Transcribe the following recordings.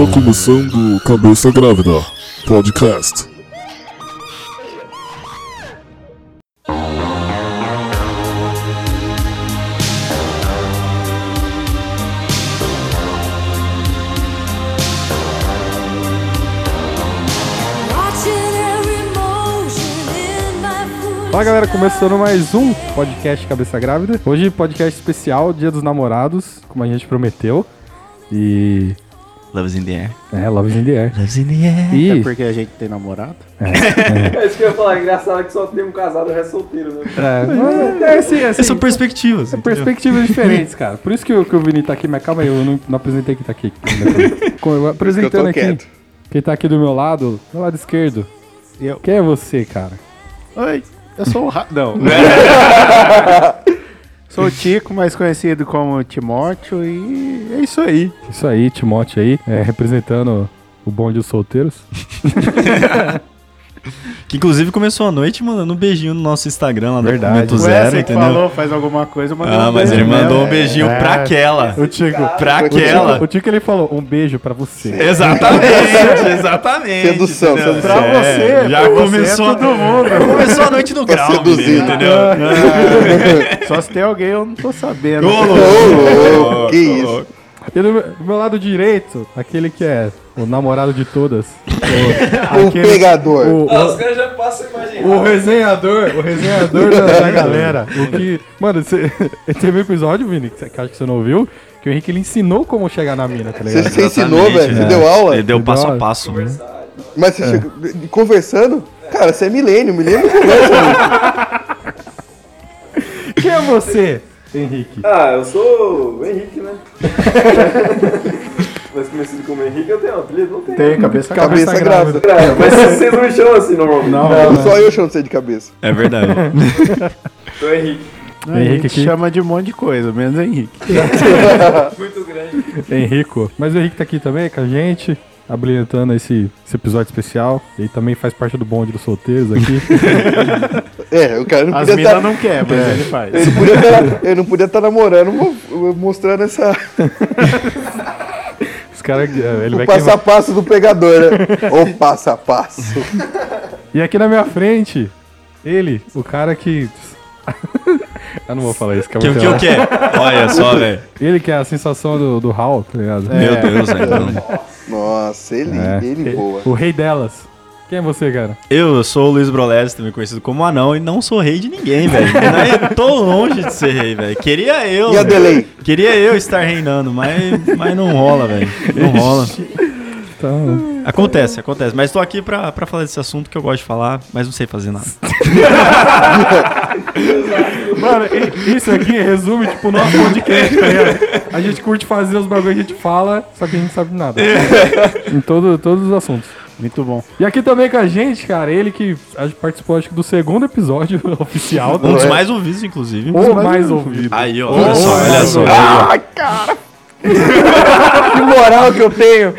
Está começando Cabeça Grávida Podcast. Fala galera, começando mais um podcast Cabeça Grávida. Hoje podcast especial, Dia dos Namorados, como a gente prometeu. E. Love's in the air. É, Love in the Air. Love's in the air. E. É porque a gente tem namorado. É isso que eu ia falar, engraçado que só tem um casado e o resto solteiro, né? É, é, assim, assim, São perspectivas. são entendeu? perspectivas diferentes, cara. Por isso que, o- que o Vini tá aqui, mas calma aí, eu não, não apresentei quem tá aqui. Com- eu apresentando aqui. quieto. Quem tá aqui do meu lado, do lado esquerdo. Eu. Quem é você, cara? Oi, eu sou o Ra... Não. sou o Tico, mais conhecido como Timóteo, e é isso aí. Isso aí, Timote aí, é, representando o bonde dos solteiros. Que inclusive começou a noite mandando um beijinho no nosso Instagram lá no Verdade. Momento Ué, Zero, você que entendeu? falou, faz alguma coisa, mandou Ah, um mas ele mandou mesmo. um beijinho É. pra aquela. O Tico. Pra O aquela. Tico, o Tico ele falou, um beijo pra você. Exatamente, exatamente. Sedução, entendeu? sedução. Pra É, você, já pra você começou é todo mundo. Começou a noite no Pra grau, né? entendeu? Só se tem alguém, eu não tô sabendo. Ô, louco. que isso? E do do meu lado direito, aquele que é o namorado de todas. O aquele- pegador. O, Ah, os o, caras já passam a imaginar. o resenhador, o resenhador da, da galera. O que. Mano, você, teve um episódio, Vini, que, você- que acho que você não ouviu, que o Henrique ele ensinou como chegar na mina, tá Você, ligado? você ensinou, velho? Você né? deu aula? Ele deu passo a passo. né? Mas você chegou conversando? Cara, você é milênio, milênio conversa. Quem é você, Henrique? Ah, eu sou o Henrique, né? Mas conhecido como Henrique, eu tenho um apelido? Não tenho. Tem cabeça Cabeça Cabeça grávida. grávida. É, mas vocês não me chamam assim normalmente. Não, Não, não. só eu chamo você de cabeça. É verdade. Sou Henrique. A Henrique gente aqui. chama de um monte de coisa, menos Henrique. Muito grande. Henrico. Mas o Henrique tá aqui também com a gente, habilitando esse, esse episódio especial. Ele também faz parte do bonde dos solteiros aqui. É, o cara não As podia minas estar. não quer, mas ele faz. Ele podia tá- ele não podia estar namorando, mo- mostrando essa, Os caras. Ele o vai passo queimar. a passo do pegador, né? O passo a passo. E aqui na minha frente, ele, o cara que. Eu não vou falar isso, que é Que que o que é? Olha só, velho. Ele que é a sensação do, do Hal, tá ligado? Meu Deus, velho. Nossa, ele, É. ele voa. O rei delas. Quem é você, cara? Eu sou o Luiz Brolés, também conhecido como Anão, e não sou rei de ninguém, velho. Tô longe de ser rei, velho. Queria eu. E a delay? Queria eu estar reinando, mas, mas não rola, velho. Não rola. Então, Acontece, acontece. Mas tô aqui pra, pra falar desse assunto que eu gosto de falar, mas não sei fazer nada. mano, i- isso aqui resume, tipo, o nosso podcast, tá ligado? A gente curte fazer os bagulho que a gente fala, só que a gente sabe nada. em todo, todos os assuntos. Muito bom. E aqui também com a gente, cara, ele que participou, acho que do segundo episódio oficial. Um dos é. mais ouvidos, inclusive. Ou mais ouvido. Aí, ó, olha só, olha mais só. Ai, cara! que moral que eu tenho!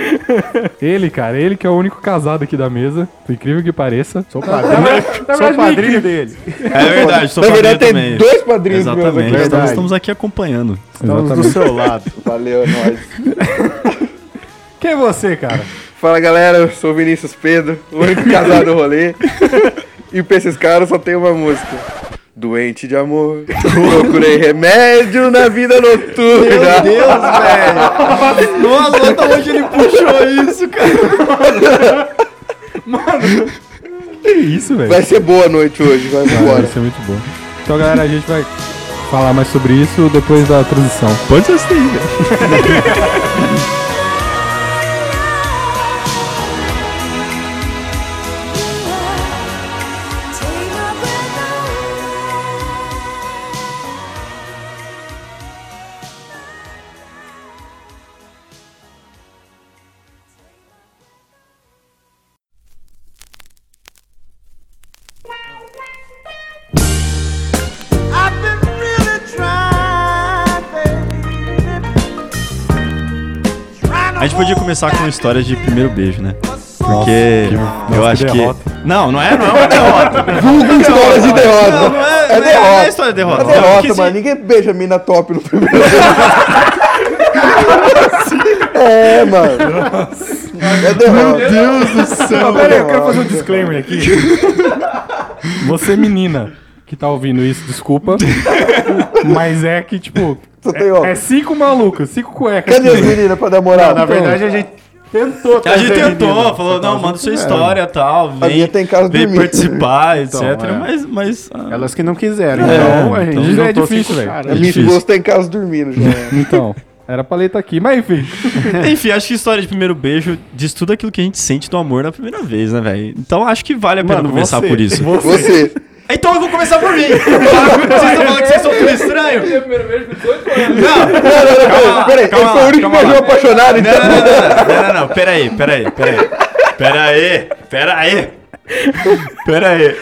Ele, cara, ele que é o único casado aqui da mesa, por incrível que pareça. Sou Padrinho, sou verdade, padrinho dele. É verdade, sou Na padrinho verdade, tem também. dois padrinhos Exatamente, aqui. estamos, estamos aqui acompanhando. Estamos do Exatamente. seu lado. Valeu, é nóis. Quem é você, cara? Fala galera, eu sou o Vinícius Pedro, o único casado do rolê. E pra esses caras só tem uma música. Doente de amor, procurei remédio na vida noturna. Meu Deus, velho! Nossa, da onde ele puxou isso, cara? Que isso, velho? Vai ser boa a noite hoje, vai Vai embora. ser muito bom. Então, galera, a gente vai falar mais sobre isso depois da transição. Pode ser assim, velho. começar com uma história de primeiro beijo, né? Porque eu acho que. derrota. Não, não é, não é uma derrota. Vulgo história de derrota. Não, não é, É é, não é derrota. história de É derrota. derrota, Porque, assim, mano. Ninguém beija mina top no primeiro É, mano. É derrota. Deus do céu. Não, pera aí, eu quero fazer um disclaimer aqui. Você, menina, que tá ouvindo isso, desculpa. Mas é que, tipo. É, é cinco malucos, cinco cuecas. Cadê as meninas pra dar moral? Na verdade, a gente tentou A gente tentou, menina. falou, não, manda sua história e tal, A minha vem, tem casa vem participar, etc. Então, é. Mas, mas ah, Elas que não quiseram. Então, a gente então já é difícil, cinco velho. A minha esposa tá em casa dormindo já. Então, era pra ler tá aqui. Mas enfim. Enfim, acho que história de primeiro beijo diz tudo aquilo que a gente sente do amor na primeira vez, né, velho? Então acho que vale a pena Mano, conversar você- por isso. Você. Então eu vou começar por mim. Vocês estão falando que vocês são tudo estranho? Meu primeiro beijo com 18 anos. Não, Peraí, ele calma foi o único que apaixonado, então. Não, não, não, não, não, não, peraí, peraí, peraí. Peraí, peraí. Peraí.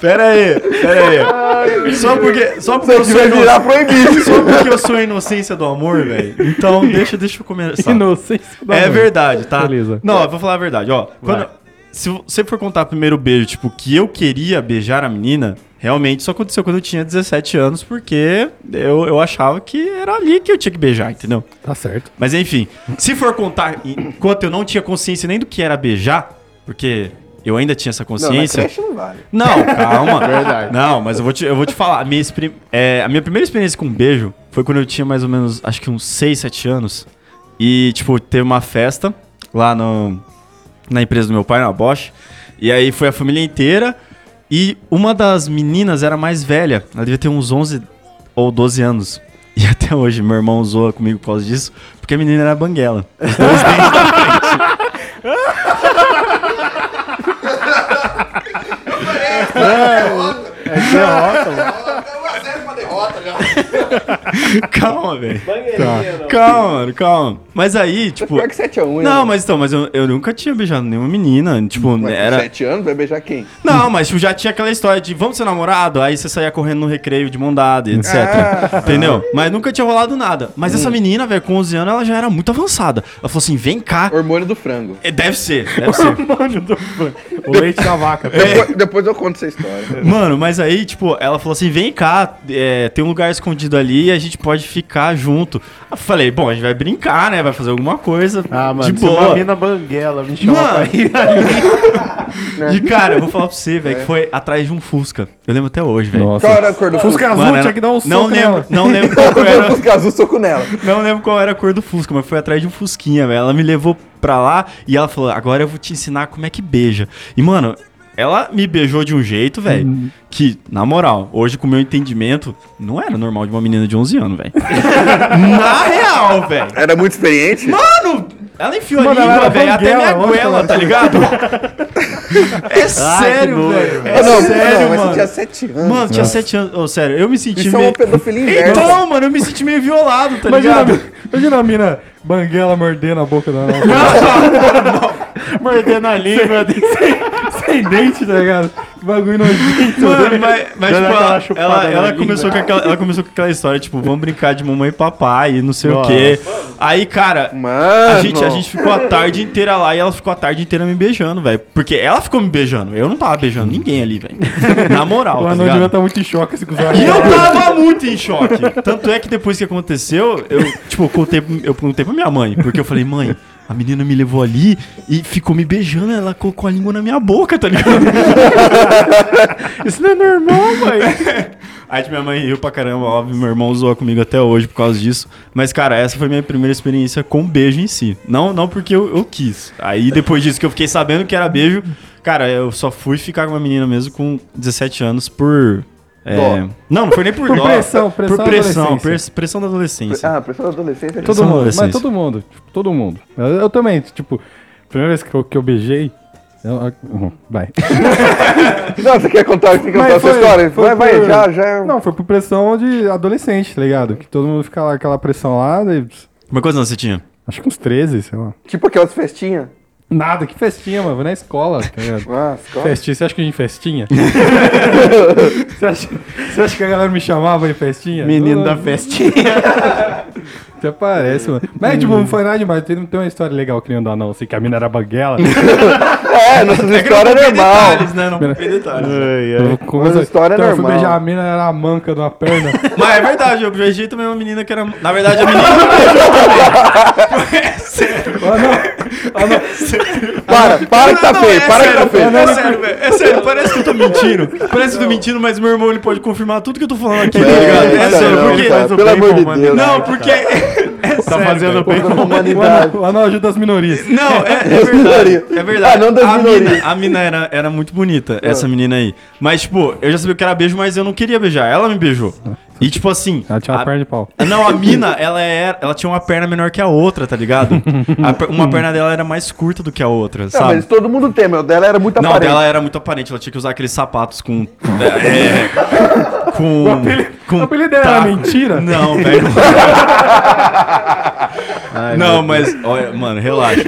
Peraí, peraí. Só porque, só porque eu sou virar proibido. só porque eu sou a inocência do amor, velho. Então deixa, deixa eu começar. Inocência da É mãe. verdade, tá? Beleza. Não, eu vou falar a verdade, ó. Quando, se você for contar primeiro o beijo, tipo, que eu queria beijar a menina, realmente isso aconteceu quando eu tinha 17 anos, porque eu, eu achava que era ali que eu tinha que beijar, entendeu? Tá certo. Mas enfim, se for contar enquanto eu não tinha consciência nem do que era beijar, porque eu ainda tinha essa Não, na consciência. creche não vale. Não, calma. Verdade. Não, mas eu vou te, eu vou te falar. A minha, é, a minha primeira experiência com beijo foi quando eu tinha mais ou menos, acho que uns 6, 7 anos. E, tipo, teve uma festa lá no, na empresa do meu pai, na Bosch. E aí foi a família inteira. E uma das meninas era mais velha. Ela devia ter uns 11 ou 12 anos. E até hoje meu irmão zoa comigo por causa disso. Porque a menina era banguela. Os dois dentes da frente. É derrota, mano. Calma, velho. Bangueirinha, não. Calma, mano, calma. Mas aí, tipo. Pior que 7x1, hein? Não, mas então, mas eu, eu nunca tinha beijado nenhuma menina. Tipo, Mas com era. 7 anos vai beijar quem? Não, mas tipo, já tinha aquela história de vamos ser namorado, aí você saía correndo no recreio de mão dada, e etc. Ah. Entendeu? Mas nunca tinha rolado nada. Mas essa menina, velho, com 11 anos, ela já era muito avançada. Ela falou assim: vem cá. Hormônio do frango. É, Deve ser, deve ser. Mano, do... o leite da vaca. Depois, depois eu conto essa história. Mano, mas aí, tipo, ela falou assim: vem cá, é, tem um lugar escondido ali e a gente pode ficar junto. Eu falei: bom, a gente vai brincar, né? Vai fazer alguma coisa. Ah, mano, de se uma boa. mina banguela me chama Mano. pra ir ali. E cara, eu vou falar pra você, velho, que foi atrás de um Fusca. Eu lembro até hoje, velho. Nossa. Qual era a cor do Fusca Fusca? azul Mano, tinha que dar um não soco lembro, nela. não lembro qual Qual era, Fusca azul, soco nela. não lembro qual era a cor do Fusca, mas foi atrás de um Fusquinha, velho. Ela me levou pra lá e ela falou: "Agora eu vou te ensinar como é que beija". E mano, ela me beijou de um jeito, velho, Hum. que, na moral, hoje com o meu entendimento, não era normal de uma menina de 11 anos, velho. na real, velho. Era muito experiente? Mano, ela enfiou Mano, a língua, era velho, até minha goela, ela tá ligado? É sério, velho. É não, sério, não, mas mano. você tinha 7 anos. Mano, tinha 7 anos. Ô, sério, eu me senti Isso é meio. uma pedofilia inversa. Então, mano, eu me senti meio violado, tá Imagina, ligado? imagina a mina banguela mordendo a boca da Mordendo a língua. sem, sem dente, tá ligado? Que bagulho nojento. Mano, mas, mas Dando tipo, ela, ela, ela começou com aquela, ela começou com aquela história, tipo, vamos brincar de mamãe e papai e não sei Nossa. o quê. Aí, cara, Mano. a gente, a gente ficou a tarde inteira lá e ela ficou a tarde inteira me beijando, velho. Porque ela ficou me beijando, eu não tava beijando ninguém ali, velho. Na moral, O tá ligado? devia estar muito em choque assim, com os olhos. E eu tava muito em choque. Tanto é que depois que aconteceu, eu, tipo, contei, eu contei pra minha mãe. Porque eu falei, mãe, a menina me levou ali e ficou me beijando, ela colocou a língua na minha boca, tá ligado? Isso não é normal, mãe. Aí tipo, minha mãe riu pra caramba, óbvio, meu irmão zoou comigo até hoje por causa disso. Mas, cara, essa foi minha primeira experiência com beijo em si. Não, não porque eu, eu quis. Aí depois disso que eu fiquei sabendo que era beijo, cara, eu só fui ficar com uma menina mesmo com 17 anos por. É, Dó. Não, não foi nem por, Por dó. pressão, pressão Por da pressão, adolescência. press- pressão da adolescência. Ah, pessoal da adolescência. Todo São mundo, adolescentes. mas todo mundo, tipo, todo mundo. Eu, eu também, tipo, primeira vez que eu, que eu beijei. eu- uhum, vai. Não, você quer contar, você quer contar a sua história? foi vai, vai, por- já, já. Não, foi por pressão de adolescente, tá ligado? Que todo mundo fica lá, aquela pressão lá, daí, Mas quantos anos você tinha? acho que uns 13, sei lá. Tipo aquelas festinhas. Nada, que festinha, mano, vou na escola, tá ligado? Ah, escola. Festinha, você acha que a gente festinha? você, acha, você acha que a galera me chamava de festinha? Menino Não, da festinha. Até parece, mano. Mas, tipo, não foi nada demais. Tem, tem uma história legal que nem do anão, assim, que a mina era banguela. É, nossas histórias é normal. Detalhes, né? Não tem detalhes. Eu- como Mas eu- história é então, eu fui normal. beijar a mina, ela era a manca de uma perna. Mas é verdade, eu beijei também uma menina que era. Na verdade, a menina. Para, para que tá Não, feio, é para que tá sério, feio. É sério, velho. É sério, parece que eu tô mentindo. Parece que eu tô mentindo, mas meu irmão ele pode confirmar tudo que eu tô falando aqui, tá ligado? É, É, sério, não, porque. cara, pelo amor de Deus. Não, porque. Tá sério, fazendo bem com a O humanidade. o anão ajuda as minorias. Não, é, é verdade. É verdade. Ah, não das a, minorias. mina, a mina era, era muito bonita, essa menina aí. Mas, tipo, eu já sabia que era beijo, mas eu não queria beijar. Ela me beijou. E, tipo assim. Ela tinha uma a- perna de pau. Não, a mina, ela, era, ela tinha uma perna menor que a outra, tá ligado? A per- uma perna dela era mais curta do que a outra, Não, sabe? mas todo mundo tem, meu. Dela era muito Não, aparente. dela era muito aparente. Ela tinha que usar aqueles sapatos com. É, com. com O apelido dela era mentira? Não, velho. não, mas. Olha, mano, relaxa.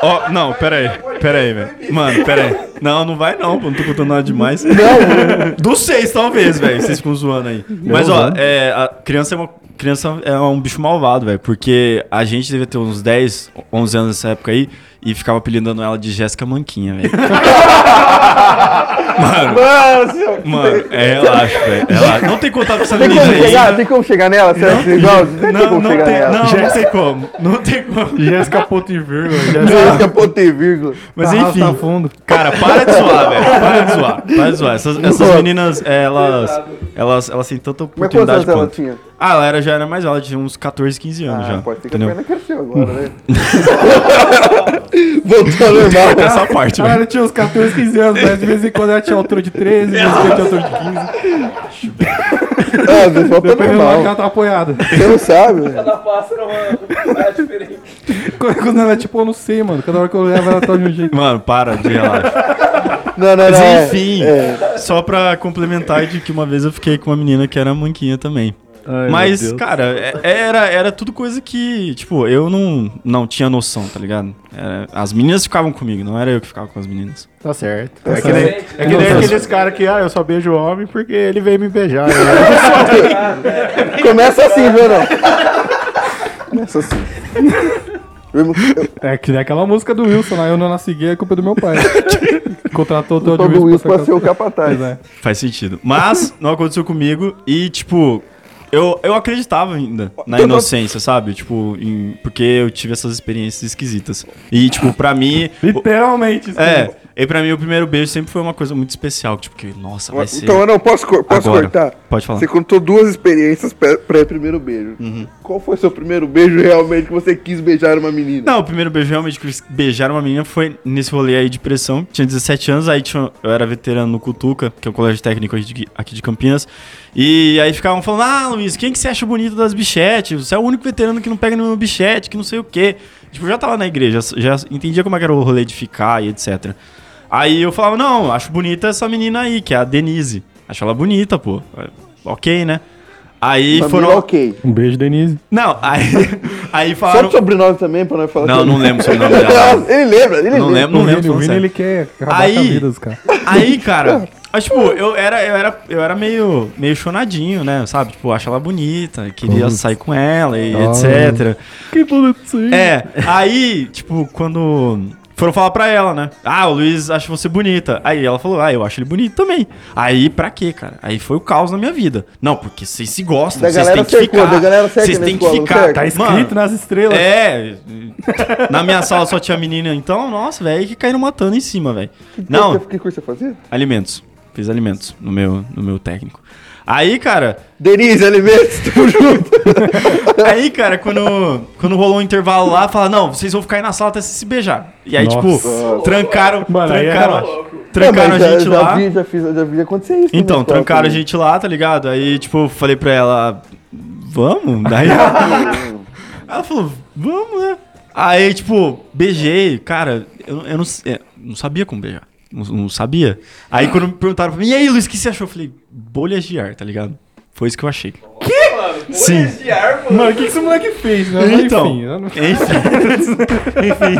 Ó, ó, não, pera aí. Pera aí, velho. Mano, pera aí. Não, não vai não, pô. Não tô contando nada demais. Não. Dos seis, talvez, velho. Vocês ficam zoando aí. Mas, ó, é, a criança é uma. Criança é um bicho malvado, velho. Porque a gente devia ter uns 10, 11 anos nessa época aí e ficava apelidando ela de Jéssica Manquinha, velho. Mano, Mano. Mano, é, relaxa, velho. Relaxa. Não tem contato com essa Tem menina como aí. chegar? Tem como chegar nela? Certo? Igual? Não Não, como não chegar tem, nela. não, não tem como. Não tem como. Jéssica ponto e vírgula. Jéssica ponto e vírgula. Mas enfim, fundo. cara, para de zoar, velho. Para de zoar. Para de zoar. Essas, essas meninas, elas, elas, elas têm tanta Mas quantos anos oportunidade ela tinha? Ah, ela era, já era mais velha, ela tinha uns 14, 15 anos já. Ah, pode ser que a entendeu? perna cresceu agora, né? Voltou ao normal. Essa parte, Ah, velho. ela tinha uns 14, 15 anos, mas de vez em quando ela tinha altura de 13, de vez em quando tinha altura de 15. Ah, vezes volta normal. ela tá apoiada. Você não sabe, velho. Cada pássaro uma é diferente. Quando ela é tipo, eu não sei, mano. Cada hora que eu levo, ela tá de um jeito. Mano, para de relaxar. Não, não, Mas não. é- enfim, é. só pra complementar de que uma vez eu fiquei com uma menina que era manquinha também. Ai, Mas, cara, é- era, era tudo coisa que, tipo, eu não, não tinha noção, tá ligado? Era- as meninas ficavam comigo, não era eu que ficava com as meninas. Tá certo. É que nem, é que nem aqueles caras que, ah, eu só beijo homem porque ele veio me beijar. Começa assim, viu, não? Começa assim. É que nem aquela música do Wilson lá, eu não nasci gay, é culpa do meu pai. Contratou o Todd Todo Wilson isso pra ser o capataz. é. Faz sentido. Mas não aconteceu comigo e, tipo, eu, eu acreditava ainda na inocência, sabe? Tipo, em- porque eu tive essas experiências esquisitas. E, tipo, pra mim. o- Literalmente. isso É, e pra mim o primeiro beijo sempre foi uma coisa muito especial. Tipo, que, nossa, vai ser. Então, eu não posso, posso Agora. cortar? Pode falar. Você contou duas experiências pré- pré-primeiro beijo. Uhum. Qual foi seu primeiro beijo realmente que você quis beijar uma menina? Não, o primeiro beijo realmente que eu quis beijar uma menina foi nesse rolê aí de pressão. Tinha 17 anos, aí tinha- eu era veterano no Cutuca, que é o colégio técnico aqui de, aqui de Campinas. E aí ficavam falando: Ah, Luiz, quem que você acha bonito das bichetes? Você é o único veterano que não pega nenhuma bichete, que não sei o quê. Tipo, eu já tava na igreja, já entendia como é era o rolê de ficar e etc. Aí eu falava: Não, acho bonita essa menina aí, que é a Denise. Acho ela bonita, pô. Ok, né? Aí Família, foram. ok. Um beijo, Denise. Não, aí, aí Só falaram. o sobrenome também, pra nós falar. Não, que- não lembro o sobrenome dela. ele lembra, ele Não lembra. lembro, não lembro. Vini, o falando Vini, sério. ele quer acabar Aí- com a vida dos caras. Aí, cara, mas, tipo, eu era, eu era, eu era meio, meio chonadinho, né? Sabe? Tipo, acho ela bonita, queria Putz. sair com ela e Ah. etc. Que bonitinho. É, aí, tipo, quando foram falar pra ela, né? Ah, o Luiz acha você bonita. Aí ela falou, ah, eu acho ele bonito também. Aí, pra quê, cara? Aí foi o caos na minha vida. Não, porque vocês se gostam, Da vocês galera têm que ficar. da galera cerca Vocês têm que ficar. Tá escrito nas estrelas. É, na minha sala só tinha menina, então, nossa, velho, que caíram matando em cima, velho. Não, Que curso você fazia? Alimentos. Fiz alimentos no meu, no meu técnico. Aí, cara, Denise, alimentos, tamo junto. aí, cara, quando, quando rolou um intervalo lá, fala, não, vocês vão ficar aí na sala até se beijar. E aí, Nossa. tipo, trancaram, Mano, aí trancaram, relaxa. trancaram É, a já- gente já lá. Vi, já, fiz, já vi acontecer isso. Então, na escola trancaram a gente lá, tá ligado? Aí, tipo, falei pra ela, vamos? Daí ela falou, vamos, né? Aí, tipo, beijei, cara, eu, eu não, é, não sabia como beijar. Não, não sabia. Aí quando me perguntaram pra mim, e aí, Luiz, o que você achou? Eu falei, bolhas de ar, tá ligado? Foi isso que eu achei. Sim. De ar, pô. Mano, o que, que esse moleque fez, né? Mas Então, enfim, eu não- enfim. enfim.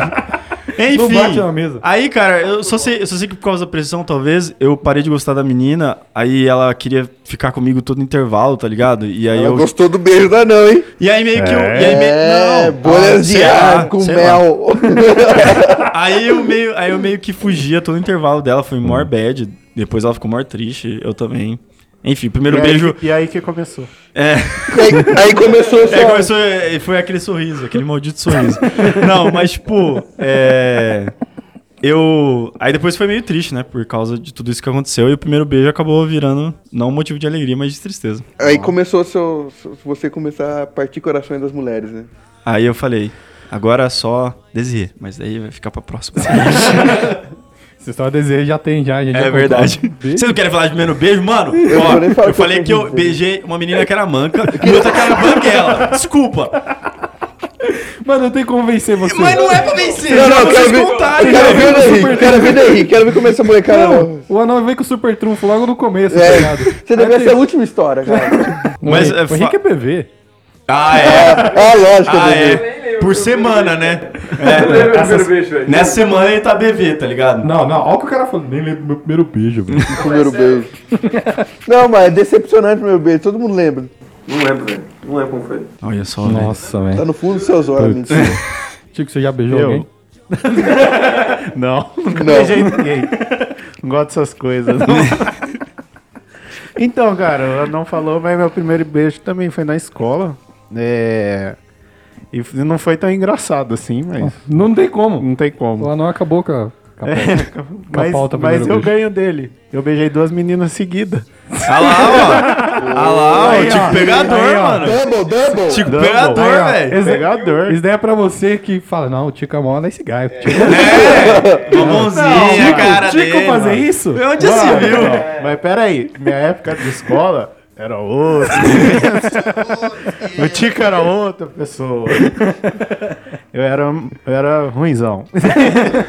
Não Enfim. bate na mesa. Aí, cara, eu só, sei, eu só sei que por causa da pressão, talvez, eu parei de gostar da menina, aí ela queria ficar comigo todo intervalo, tá ligado? E aí Ela eu. gostou do beijo da não, hein? E aí meio que eu. E aí, meio, É, não, bolhas de sei lá, ar com mel. Aí eu meio, aí eu meio que fugia todo o intervalo dela, foi more bad. Depois ela ficou more triste, eu também. Enfim, o primeiro e, beijo. aí, e aí que começou. É, aí, aí começou só... é, começou, é, foi aquele sorriso, aquele maldito sorriso. Não, mas tipo, é. Eu. Aí depois foi meio triste, né? Por causa de tudo isso que aconteceu. E o primeiro beijo acabou virando não um motivo de alegria, mas de tristeza. Aí começou seu, você começar a partir corações das mulheres, né? Aí eu falei, agora só Desirê, mas daí vai ficar pra próxima. Se só desejo, já tem, já. a gente já É contou. verdade. Vocês não querem falar de primeiro beijo, mano? Eu Ó, eu que falei que eu dizer. beijei uma menina que era manca e outra que era banguela. Desculpa. Mano, eu tenho que convencer você. Mas não é pra vencer, Não, já não, quero vocês ver, contarem. quero ver o Henrique, quero ver o Henrique, quero ver como essa molecada... Não, o anão veio com o super trunfo logo no começo, tá É, ligado? você devia ser a última história, cara. Mas, é, o Henrique é PV. Ah, é. Ah, lógico, Ah, é. Por semana, né? Eu lembro do É, primeiro essas- beijo, velho. Nessa semana ele tá BV, tá ligado? Não, não, olha o que o cara falou. Nem lembro do meu primeiro beijo, velho. Primeiro beijo. Não, mas é decepcionante o meu beijo, todo mundo lembra. Não lembro, velho. Não lembro como foi. Olha só, velho. Nossa, Tá velho. no fundo dos seus olhos, mentira. Chico, você já beijou Eu? alguém? Não, nunca Não. beijei ninguém. Não gosto dessas coisas. não. então, cara, ela não falou, mas meu primeiro beijo também foi na escola. É... E não foi tão engraçado assim, mas Não tem como. não tem como. anão acabou com a, com a pauta. Mas, pauta mas eu beijo. ganho dele. Eu beijei duas meninas seguidas. Ah lá, ó. Ah lá, ó. Aí, Tico ó. pegador, Aí, ó. mano. Double, double. Tico Double. pegador, Aí, velho. Pegador. Isso daí é pra você que fala, não, o Tico é mó nesse gaio. Tico, É, bombonzinha, Tico, cara Tico dele, fazer mano. isso? Onde se viu? Não, mas peraí, minha época de escola era outra. o Tico era outra pessoa. Eu era, eu era ruimzão.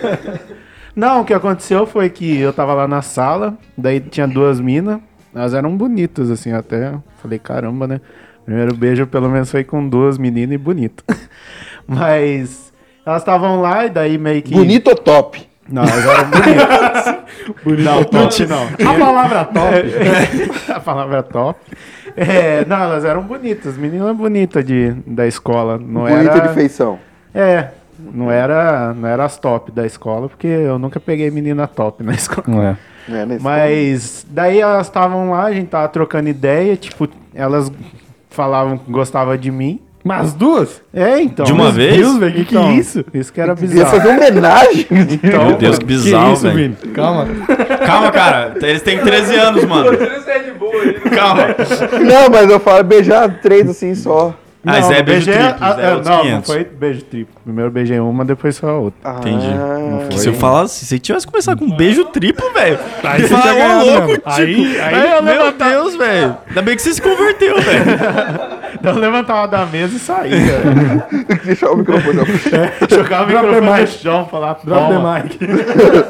Não, o que aconteceu foi que eu tava lá na sala, daí tinha duas minas, elas eram bonitas, assim, até. Falei, caramba, né? Primeiro beijo, pelo menos, foi com duas meninas e bonito. Mas elas estavam lá e daí meio que. Bonito ou top? Não, elas eram bonitas. não, top não. A palavra top. A palavra top. É, não, elas eram bonitas, meninas bonitas de, da escola. Não Bonita era, de feição. É, não era, não era as top da escola, porque eu nunca peguei menina top na escola. Não é. É, Mas daí elas estavam lá, a gente tava trocando ideia, tipo, elas falavam que gostavam de mim. Mas duas? É, então. De uma Meu vez? Deus, velho, que que Então, é isso? Isso que era Ia bizarro. fazer uma homenagem. Então, Meu Deus, que Que bizarro, isso, velho. Vini? Calma. Calma, cara. Eles têm 13 anos, mano. Isso é de boa aí. Calma. Não, mas eu falo beijar três assim só. Ah, isso é beijo beijei triplo. a- é é, outros não, não 500. foi beijo triplo. Primeiro eu beijei uma, depois só a outra. Entendi. Ah, Se eu falasse, se você tivesse começado com um beijo triplo, velho. Aí você tinha ganhado louco, mesmo. tipo. Aí- aí- Aí, meu Deus, velho. Ainda bem que você se converteu, velho. Então levantava da mesa e saía. velho. Deixa o microfone. ó. Jogava o microfone no mic. chão, falava, Drop the mic.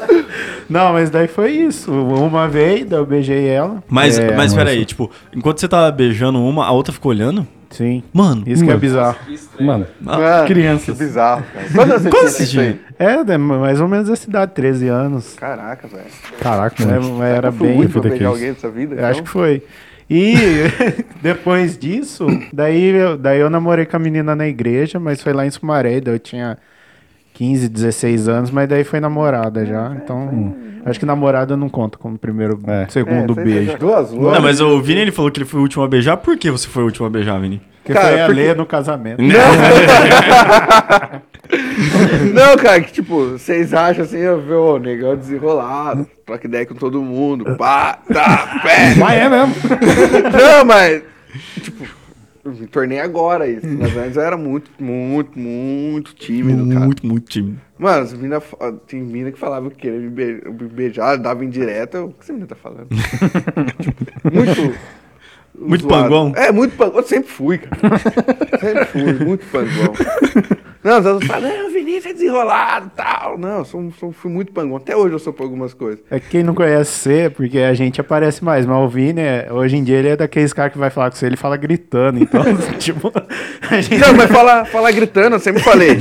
Não, mas daí foi isso. Uma vez, daí eu beijei ela. Mas, É, mas peraí, tipo, enquanto você tava beijando uma, a outra ficou olhando? Sim. Mano, Isso que é Mano. bizarro. Mano, Ah, crianças. que bizarro, cara. Quantos anos você tinha É, é mais ou menos essa idade, 13 anos. Caraca, velho. Caraca, É, mano. mas era Foi bem. beijar que alguém nessa vida? Eu acho que foi. E depois disso, daí eu, daí eu namorei com a menina na igreja, mas foi lá em Sumaré, daí eu tinha 15, 16 anos, mas daí foi namorada já. Então, acho que namorada não conta como primeiro, É. segundo beijo. Duas Não, mas o Vini ele falou que ele foi o último a beijar. Por que você foi o último a beijar, Vini? Que Cara, foi a porque- ler no casamento. Não, cara, que tipo, vocês acham assim, eu vi o negão desenrolado, troca ideia com todo mundo, pá, tá, pé. Mas é mesmo. Não, mas, tipo, me tornei agora isso. Mas antes eu era muito, muito, muito tímido, cara. Muito, muito tímido. Mano, as mina, tem mina que falava que queria me, be- me beijar, dava indireta. O que essa menina tá falando? Tipo, muito. Muito zoado. panguão? É, muito panguão. Eu sempre fui, cara. sempre fui, muito panguão. Não, os outros falam, não, o Vinícius é desenrolado e tal. Não, eu sou, sou- fui muito pangão. Até hoje eu sou por algumas coisas. É que quem não conhece você, é porque a gente aparece mais, mas o Vini, é- hoje em dia, ele é daqueles caras que vai falar com você, ele fala gritando, então, tipo, a gente... Não, mas falar fala gritando, eu sempre falei.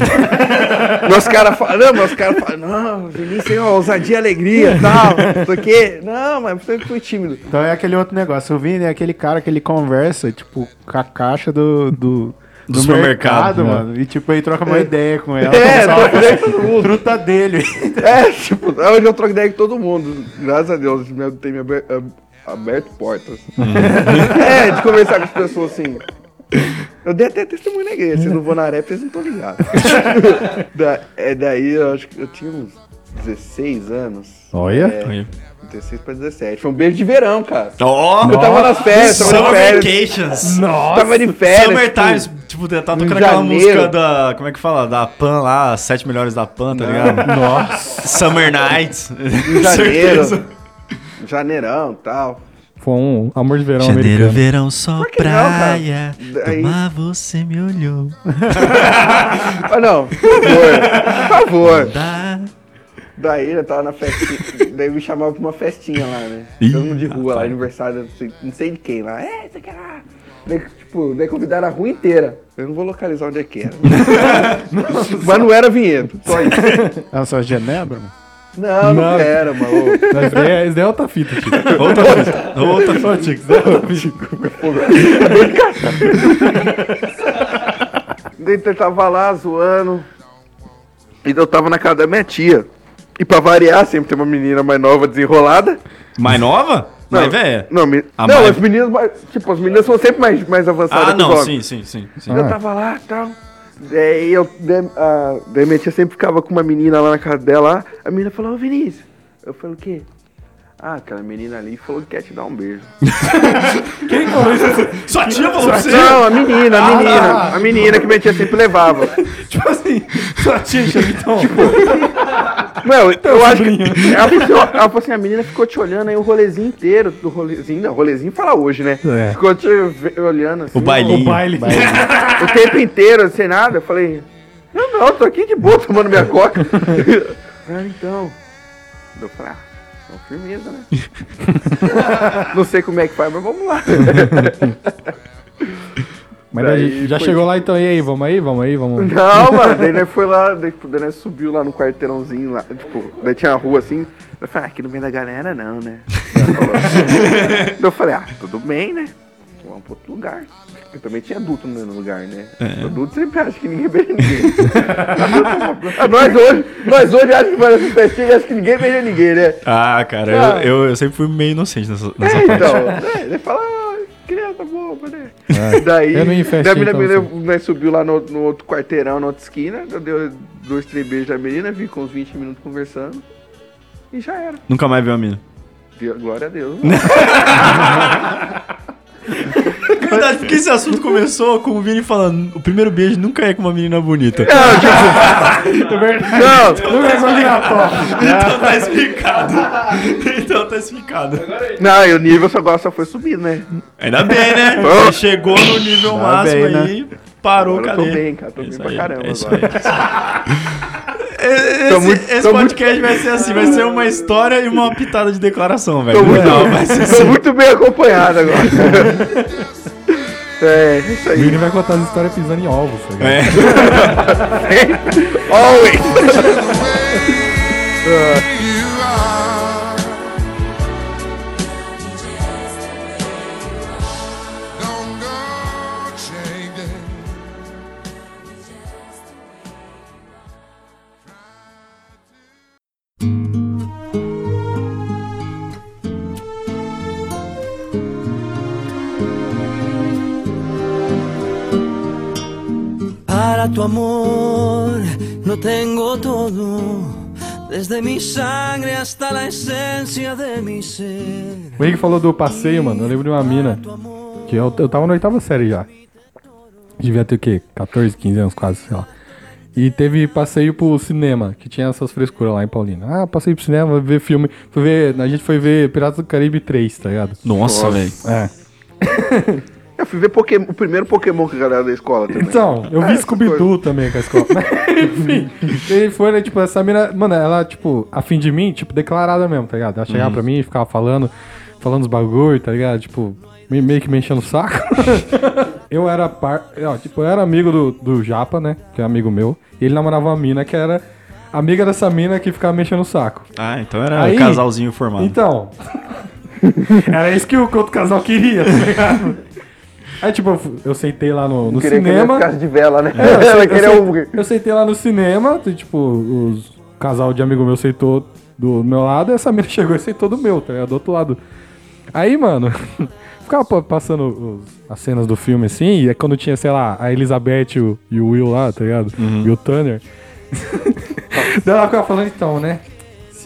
meus caras falam, não, meus caras falam, não, Vinícius é uma ousadia e alegria e tal. Não sei o quê. Não, mas eu sempre fui tímido. Então é aquele outro negócio, o Vini é aquele cara que ele conversa, tipo, com a caixa do... do Do supermercado, né? mano. E tipo, ele troca uma ideia com ela. É, troca ideia com todo mundo. Fruta dele. É, tipo, hoje eu troco ideia com todo mundo. Graças a Deus, me- tem me aber- ab- aberto portas. é, de conversar com as pessoas assim. Eu dei até testemunho na igreja. Se não vou na areia, vocês não estão ligados. da, é, daí eu acho que eu tinha uns 16 anos. Olha. É, 16 pra 17. Foi um beijo de verão, cara. Ó! Eu tava nas férias, tava Summer férias. Vacations! Tava de férias. Summer tipo, Times, tipo, tá tocando em aquela janeiro. música da. Como é que fala? Da Pan lá, as sete melhores da Pan, tá ligado? Nossa. Summer Nights. Em janeiro. Janeirão e tal. Foi um amor de verão Janeiro, americano. verão, só não, praia. Daí- Tomar você me olhou. Ah, não. Por favor. Por favor. Dá. Daí eu tava na festinha. daí me chamava pra uma festinha lá, né? Ih, Todo mundo de rua lá, aniversário, não sei, de quem lá. É, você quer lá? Daí, tipo, daí convidaram a rua inteira. Eu não vou localizar onde é que era. Mas não era vinhedo, só isso. É só Genebra, mano? Não, não, Não. era, mano. Mas é, isso daí é outra fita, Tico. Outra coisa. Outra Ô, Tico, isso daí é outra fita. Daí eu tava lá zoando. E eu tava na casa da minha tia. E pra variar, sempre tem uma menina mais nova desenrolada. Mais nova? Mais velha? Não, me- A não mais- as meninas mais. Tipo, as meninas são sempre mais, mais avançadas Ah, que não, sim, sim, sim. sim. Eu tava lá e tal. Daí eu. Daí, a, minha tia sempre ficava com uma menina lá na casa dela. A menina falou, ô Vinícius. Eu falei, o quê? Ah, aquela menina ali falou que quer te dar um beijo. Sua tia falou pra você? Não, a menina, a menina. A menina que minha tia sempre levava. Tipo assim, sua tia então. Meu, eu acho que. Ela falou, assim, ela falou assim, a menina ficou te olhando aí o rolezinho inteiro. Do rolezinho, não, rolezinho fala hoje, né? É. Ficou te olhando assim. O bailinho. o baile. O tempo inteiro, sem nada. Eu falei, eu não, tô aqui de boa tomando minha coca. ah, então. Eu falei, ah, firmeza, né? não sei como é que faz, mas vamos lá. Mas daí Daí já foi- chegou lá então, e aí, vamos aí, vamos aí, vamos. Não, mano, daí nós foi lá, daí, daí nós subiu lá no quarteirãozinho lá, tipo, daí tinha a rua assim, eu falei, ah, aqui no meio da galera não, né? Daí eu falei, ah, tudo bem, né? Vamos pra outro lugar. Eu também tinha adulto no mesmo lugar, né? Adulto sempre acha que ninguém beija ninguém. Ah, nós hoje, nós hoje achamos que vai nessa festinha e acha que ninguém beija ninguém, né? Ah, cara, Ah. eu, eu, eu sempre fui meio inocente nessa, nessa É, parte. então, é, ele fala, ah, criança boba, né? Daí, Eu não ia em festinha, daí a menina, então, menina, nós subiu lá no, no outro quarteirão, na outra esquina, eu dei dois, três beijos da menina, vi com uns 20 minutos conversando, e já era. Nunca mais viu a. Vi- Glória a Deus. É verdade, porque esse assunto começou com o Vini falando o primeiro beijo nunca é com uma menina bonita. Não, Então tá explicado. Então tá explicado. não, e o nível só, agora só foi subindo, né? Ainda bem, né? Oh. Você chegou no nível Tá máximo bem, aí, parou, Agora eu cadê? tô bem, cara, tô É bem isso pra aí, caramba é isso agora. Esse, muito- esse podcast vai ser assim, vai ser uma história e uma pitada de declaração, velho. Tô muito, Não, vai ser tô assim. muito bem acompanhado agora. É, isso O aí. Vini vai contar as histórias pisando em ovos, tá? É. Always. Para tu amor no tengo todo, desde mi sangre hasta la esencia de mi ser. O Henrique falou do passeio, mano. Eu lembro de uma mina. Que eu, eu tava na oitava série já. Devia ter o quê? 14, 15 anos quase, sei lá. E teve passeio pro cinema, que tinha essas frescuras lá em Paulina. Ah, passeio pro cinema, ver filme. Foi ver, a gente foi ver Piratas do Caribe 3, tá ligado? Nossa, velho. É. Eu fui ver Pokémon, o primeiro Pokémon que a galera da escola também. Então, eu vi É, Scooby-Doo também com a escola. Enfim, ele foi, né, tipo, essa mina, mano, ela, tipo, a fim de mim, tipo, declarada mesmo, tá ligado? Ela chegava Uhum. pra mim e ficava falando, falando os bagulho, tá ligado? Tipo, me- meio que me enchendo o saco. eu era par, ó, tipo, eu era amigo do, do Japa, né, que é amigo meu, e ele namorava uma mina que era amiga dessa mina que ficava me enchendo o saco. Ah, então era Aí- um casalzinho formado. Então. Era isso que o que o outro casal queria, tá ligado? Aí, tipo, eu eu sentei lá no, no Queria que cinema. ficasse de vela, né? É, eu, eu queria sei- um... eu sentei lá no cinema, tipo, os o casal de amigo meu sentou do meu lado, e essa mina chegou e sentou do meu, tá ligado? Do outro lado. Aí, mano, ficava pa- passando os- as cenas do filme assim, e é quando tinha, sei lá, a Elizabeth e o, e o Will lá, tá ligado? E o Tanner. Daí ela ficava falando, então, né?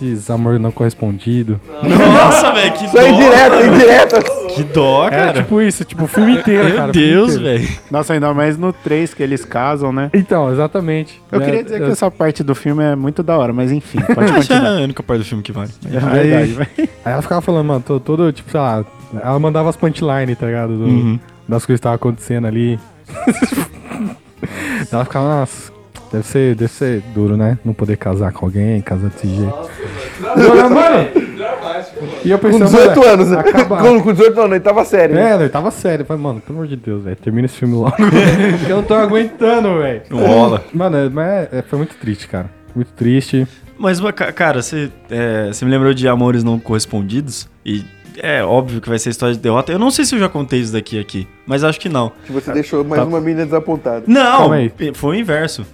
Esses amor não correspondido. Nossa, velho, que aí dó. direto, indireto. Que dó, Era cara. tipo isso, tipo, o filme inteiro, Meu cara. filme Deus, velho. Nossa, ainda mais no 3 que eles casam, né? Então, exatamente. Eu É, queria dizer eu- que essa parte do filme é muito da hora, mas enfim, pode que é continuar. a única parte do filme que vale. É verdade, vai. Aí ela ficava falando, mano, todo, todo tipo, sei lá, ela mandava as punchlines, tá ligado? Do- Uhum. Das coisas que estavam acontecendo ali. ela ficava, nossa, deve ser, deve ser duro, né? Não poder casar com alguém, casar desse jeito. Não, mano, e eu Com pensando, 18 mano, anos. né? acaba- Com, com 18 anos, ele tava sério. né? É, eu tava sério. Falei, mano, pelo amor de Deus, velho, termina esse filme logo. Porque eu não tô aguentando, velho. Não rola. Mano, é- mas é- foi muito triste, cara. Muito triste. Mas, ca- cara, você, é, você me lembrou de Amores Não Correspondidos? E é óbvio que vai ser história de derrota. Eu não sei se eu já contei isso daqui aqui, mas acho que não. Que você deixou mais uma menina desapontada. Não, Calma aí. foi o inverso.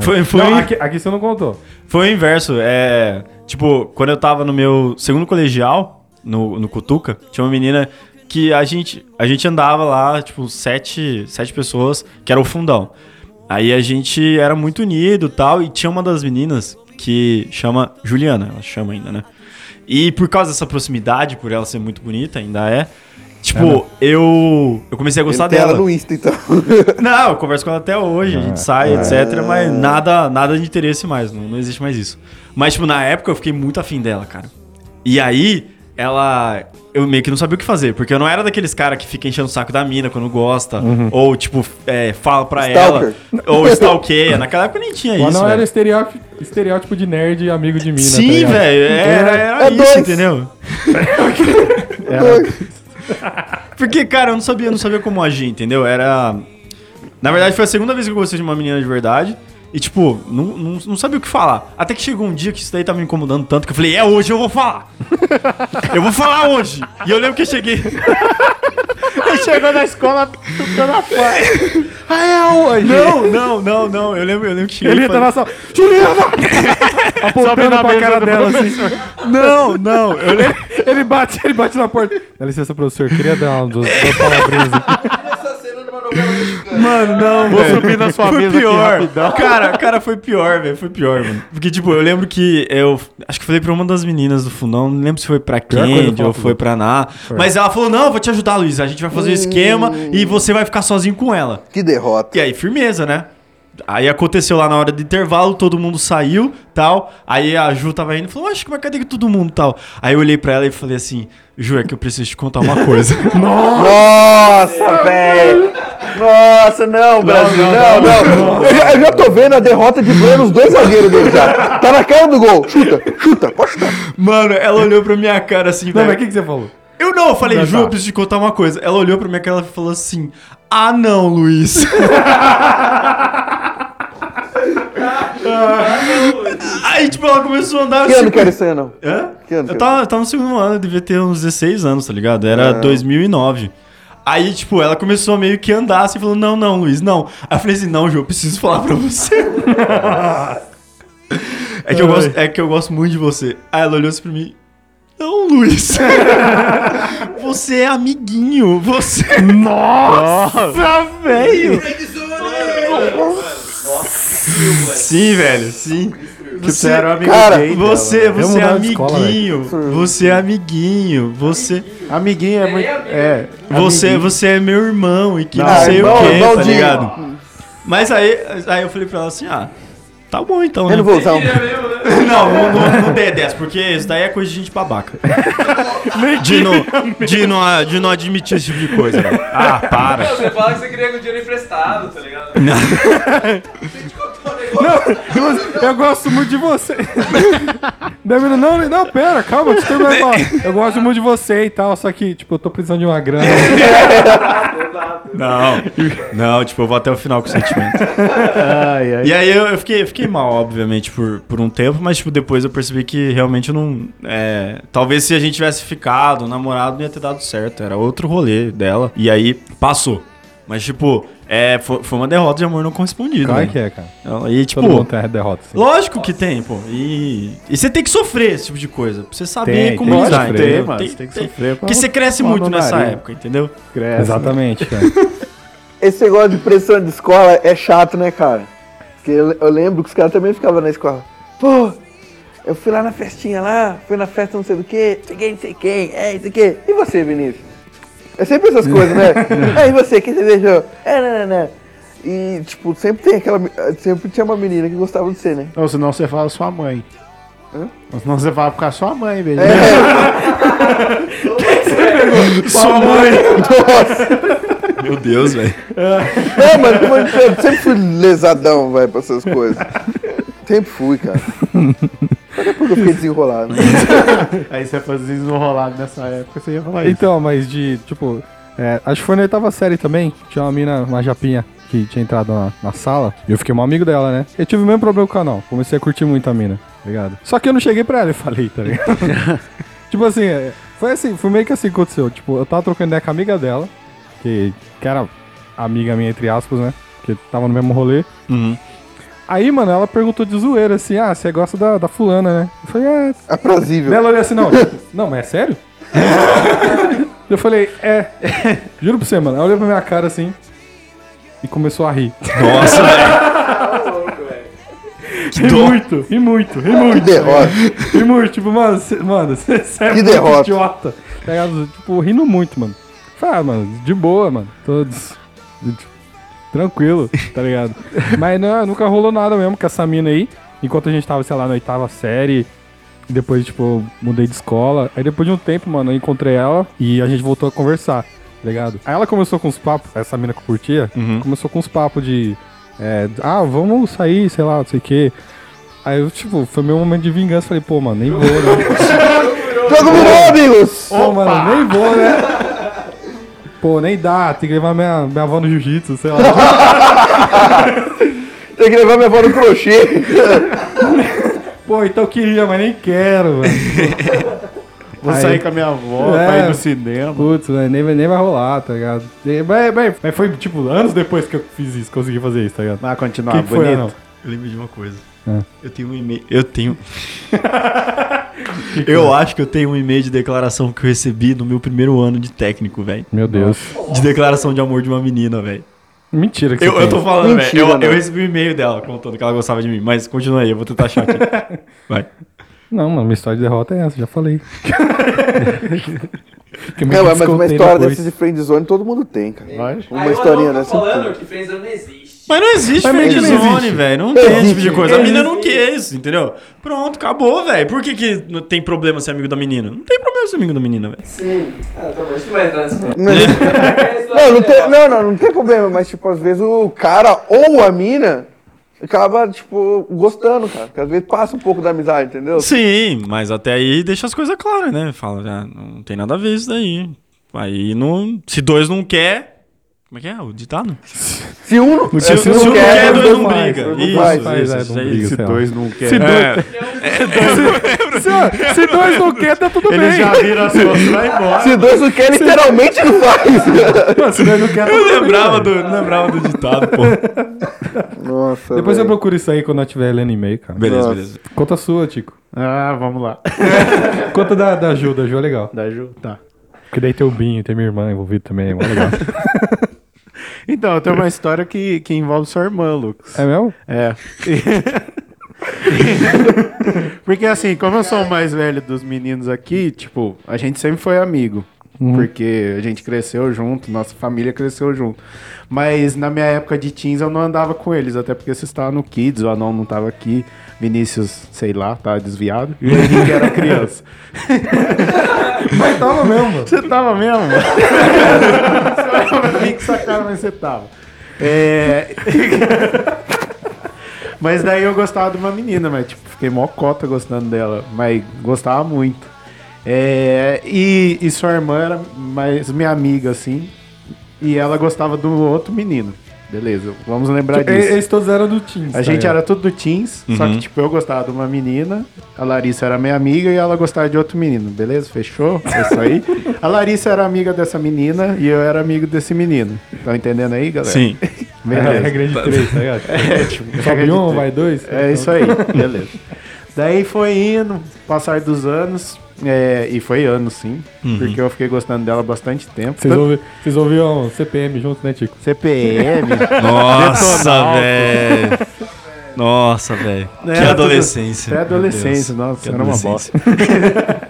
Foi- foi- Não, aqui, aqui você não contou. Foi o inverso. É. Tipo, quando eu tava no meu segundo colegial, no, no Cutuca, tinha uma menina que a gente, a gente andava lá, tipo, sete, sete pessoas, que era o fundão. Aí a gente era muito unido e tal, e tinha uma das meninas que chama Juliana, ela chama ainda, né? E por causa dessa proximidade, por ela ser muito bonita, ainda é. Tipo, eu, eu comecei a gostar Ele tem dela. ela no Insta, então. Não, eu converso com ela até hoje, a gente sai, etc. Mas nada, nada de interesse mais, não, não existe mais isso. Mas, tipo, na época eu fiquei muito afim dela, cara. E aí, ela. Eu meio que não sabia o que fazer, porque eu não era daqueles caras que fica enchendo o saco da mina quando gosta, ou, tipo, é, fala pra Stalker. ela, ou stalkeia. Naquela época nem tinha Mas isso. não era estereótipo, estereótipo de nerd amigo de mina. tá Sim, ligado? velho, era, era É isso, dois. entendeu? Porque, cara, eu não sabia, não sabia como agir, entendeu? Era. Na verdade, foi a segunda vez que eu gostei de uma menina de verdade. E, tipo, não, não, não sabia o que falar. Até que chegou um dia que isso daí tava me incomodando tanto que eu falei, é hoje eu vou falar. eu vou falar hoje. E eu lembro que eu cheguei. Ele chegou na escola tocando a porta. Ah, é hoje? Não, não, não, não. Eu lembro, eu lembro que cheguei. Ele entra na sala. Juliana! Apontando na pra cara dela assim. Não, não. Eu lembro. Ele bate, ele bate na porta. Dá licença, professor. Queria dar umas duas, duas palavrinhas. Mano, não, Vou velho. subir na sua foi mesa pior. rapidão. Cara, cara, foi pior, velho. Foi pior, mano. Porque, tipo, eu lembro que eu. Acho que falei pra uma das meninas do fundão, não lembro se foi pra Candy ou foi pra Ná. Mas ela falou: não, eu vou te ajudar, Luiz. A gente vai fazer o esquema e você vai ficar sozinho com ela. Que derrota. E aí, firmeza, né? Aí aconteceu lá na hora do intervalo, todo mundo saiu, tal. Aí a Ju tava indo e falou, acho que mas cadê que todo mundo tal? Aí eu olhei pra ela e falei assim, Ju, é que eu preciso te contar uma coisa. Nossa, velho. Nossa, não, Brasil. Não, não. Eu, já, eu já tô vendo a derrota de Bruno nos dois zagueiros dele já. Tá na cara do gol. Chuta, chuta, pode chutar. Mano, ela olhou pra minha cara assim, Não, velho. mas o que, que você falou? Eu não, eu falei, Não, Ju, tá. eu preciso te contar uma coisa. Ela olhou pra minha cara e falou assim: Ah, não, Luiz. Aí, tipo, ela começou a andar Que assim. ano que era isso aí, não? Hã? Que ano que Eu tava, tava no segundo ano, eu devia ter uns 16 anos, tá ligado? Era 2009. Aí, tipo, ela começou a meio que andar assim, falou: Não, não, Luiz, não. Aí eu falei assim: Não, Ju, eu preciso falar pra você. é, que eu gosto, é que eu gosto muito de você. Aí ela olhou assim pra mim: Não, Luiz. você é amiguinho. Você. Nossa, velho. Sim, velho, sim. Você era um amigo Cara, gay dela. Você, você é de escola, amiguinho. Você é amiguinho. Você. Amiguinho é muito. É. Você, amiguinho. você é meu irmão e que não, Ah, sei irmão, o que, irmão tá ligado? Mas aí, aí eu falei pra ela assim, ah, tá bom então, né? Eu não vou usar um. Não, não, não, não dei 10, porque isso daí é coisa de gente babaca. De não, de, não, de não admitir esse tipo de coisa. Ah, para. Você fala que você queria com dinheiro emprestado, tá ligado? Eu gosto muito de você. Daí não, não, pera, calma, deixa eu terminar. Eu gosto muito de você e tal, só que, tipo, eu tô precisando de uma grana. Não, não, tipo, eu vou até o final com o sentimento. Ai, ai. E aí eu, eu fiquei, eu fiquei mal, obviamente, por, por um tempo, mas tipo, depois eu percebi que realmente eu não. é, talvez se a gente tivesse ficado, namorado, não ia ter dado certo. Era outro rolê dela. E aí passou. Mas, tipo, é, foi, foi uma derrota de amor não correspondido. Claro velho. que é, cara. E, tipo, Todo mundo tem derrota. assim. lógico que tem, pô. E, e você tem que sofrer esse tipo de coisa. Pra você saber Tem, como tem que lidar, sofrer, entendeu? mano, você tem que sofrer Porque você cresce muito nessa nariz. época, entendeu? Cresce, Exatamente, cara. Esse negócio de pressão de escola é chato, né, cara? Porque eu, eu lembro que os caras também ficavam na escola. Pô, eu fui lá na festinha lá, fui na festa não sei do que, cheguei não sei quem, é isso aqui. E você, Vinícius? É sempre essas coisas, né? é, e você, quem você beijou? É, não, não, não. E, tipo, sempre tem aquela. Sempre tinha uma menina que gostava de você, né? Ou senão você fala sua mãe. Ou senão você fala com sua mãe, beleza? Sua mãe! Meu Deus, velho. É, mas como eu sempre, sempre fui lesadão, vai, pra essas coisas. Sempre fui, cara. Só depois eu fiquei desenrolado. Aí você fazia desenrolado nessa época, você ia falar isso. Então, mas de, tipo, é, acho que foi na oitava série também. Tinha uma mina, uma japinha, que tinha entrado na, na sala. E eu fiquei um amigo dela, né? Eu tive o mesmo problema com o canal. Comecei a curtir muito a mina, tá ligado? Só que eu não cheguei pra ela e falei, tá ligado? tipo assim, é, foi assim, foi meio que assim que aconteceu. Tipo, eu tava trocando ideia com a amiga dela, que, que era amiga minha, entre aspas, né? Que tava no mesmo rolê. Uhum. Aí, mano, ela perguntou de zoeira assim: ah, você gosta da, da fulana, né? Eu falei, é, Aprazível. Daí ela olhou assim, não, tipo, não, mas é sério? eu falei, é, juro pra você, mano. Ela olhou pra minha cara assim e começou a rir. Nossa, velho. Ri muito, ri muito, ri muito. Que derrota. Ri muito, tipo, mano, cê, mano, você é Que muito derrota. idiota. Tá ligado? Tipo, rindo muito, mano. Falei, ah, mano, de boa, mano. Todos. Tranquilo, tá ligado? Mas não, nunca rolou nada mesmo com essa mina aí. Enquanto a gente tava, sei lá, na oitava série. Depois, tipo, mudei de escola. Aí depois de um tempo, mano, eu encontrei ela e a gente voltou a conversar, tá ligado? Aí ela começou com uns papos, essa mina que eu curtia, começou com uns papos de. é, ah, vamos sair, sei lá, não sei o quê. Aí eu, tipo, foi meu momento de vingança. Falei, pô, mano, nem vou, né? Jogo virou, amigos! Pô, mano, nem vou, né? Pô, nem dá, tem que levar minha, minha avó no jiu-jitsu, sei lá. Tem que levar minha avó no crochê. Pô, então eu queria, mas nem quero, velho. Vou Aí- sair com a minha avó É. pra ir no cinema. Putz, velho, nem, vai- nem vai rolar, tá ligado? Mas, mas- mas foi, tipo, anos depois que eu fiz isso, consegui fazer isso, tá ligado? Vai continuar que foi, bonito. não? Eu lembro de uma coisa. Ah. Eu tenho um e-mail. Eu tenho. eu acho que eu tenho um e-mail de declaração que eu recebi no meu primeiro ano de técnico, velho. Meu Deus. De declaração de amor de uma menina, velho. Mentira que Eu, você eu tem. tô falando, velho. Eu, eu mano. recebi um e-mail dela contando que ela gostava de mim. Mas continua aí, eu vou tentar achar aqui. Vai. Não, mano, minha história de derrota é essa, já falei. Que me É, mas uma história depois. dessas de friendzone todo mundo tem, cara. Uma historinha dessa. falando que Friendzone não existe. Mas não existe Mas não friendzone, existe. velho. Não tem esse tipo de coisa. A menina Existe. não quer isso, entendeu? Pronto, acabou, velho. Por que, que tem problema ser amigo da menina? Não tem problema ser amigo da menina, velho. Sim. Ah, tá bom, a gente não vai entrar nesse. Não, não, tem, não, não, não tem problema, mas tipo, às vezes o cara ou a mina acaba, tipo, gostando, cara. Porque às vezes passa um pouco da amizade, entendeu? Sim, mas até aí deixa as coisas claras, né? Fala, já, não tem nada a ver isso daí. Aí não. Se dois não quer. Como é que é o ditado? Se um, não- Se, se um quer, dois não briga. Isso, isso, faz, isso, é, isso Se dois não querem. Se dois, É, se, se dois não quer, tá tudo Eles bem. já viram as coisas e vai embora. Se dois não quer, literalmente não faz. Mano, se dois não quer, tá eu tudo bem. lembrava do, não lembrava do ditado, pô. Nossa, Depois eu velho. procuro isso aí quando eu tiver lendo e-mail, cara. Beleza, Nossa. beleza. Conta a sua, Tico. Ah, vamos lá. Conta da, da Ju, da Ju é legal. Da Ju? Tá. Porque daí tem o Binho, tem minha irmã envolvida também, é mó legal. Então, eu tenho uma história que, que envolve sua irmã, Lucas. É mesmo? É. Porque assim, como eu sou o mais velho dos meninos aqui, tipo, a gente sempre foi amigo. Porque a gente cresceu junto, nossa família cresceu junto. Mas na minha época de teens eu não andava com eles, até porque você estava no Kids, o Anão não estava aqui, Vinícius, sei lá, tava desviado, e o Henrique era criança. Mas tava mesmo. Você tava mesmo? você olhava pra mim que sacana, mas você tava. É... mas daí eu gostava de uma menina, mas tipo, fiquei mó cota gostando dela, mas gostava muito. É... E, e sua irmã era mais minha amiga, assim, e ela gostava do outro menino. Beleza, vamos lembrar E- disso. Eles todos eram do Teams. A tá gente ligado? era tudo do Teens, só que tipo, eu gostava de uma menina, a Larissa era minha amiga e ela gostava de outro menino, beleza? Fechou? É isso aí. A Larissa era amiga dessa menina e eu era amigo desse menino. Estão entendendo aí, galera? Sim. É, Beleza. regra de três, tá ligado? É, tipo, Sobe um, vai dois. É isso aí, beleza. Daí foi indo, passar dos anos, é, e foi anos sim, porque eu fiquei gostando dela bastante tempo. Vocês, ouvi, vocês ouviam CPM juntos, né, Tico? CPM, Nossa, velho. Nossa, velho. Que Era tudo- adolescência. É adolescência, nossa, Que era uma adolescência. bosta.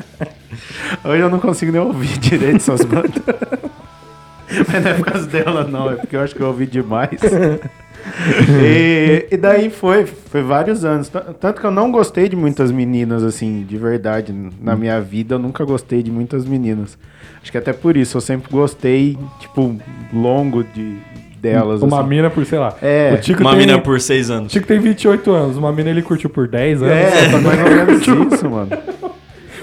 Hoje eu não consigo nem ouvir direito essas bandas. Mas não é por causa dela, não, é porque eu acho que eu ouvi demais. e, e daí foi, foi vários anos. Tanto que eu não gostei de muitas meninas, assim, de verdade. Na minha vida eu nunca gostei de muitas meninas. Acho que até por isso, eu sempre gostei, tipo, longo de delas. Uma assim. mina por, sei lá. É, o Tico Uma tem, mina por seis O anos. Tico tem 28 anos, uma mina ele curtiu por 10 anos. É, foi mais ou menos isso, mano.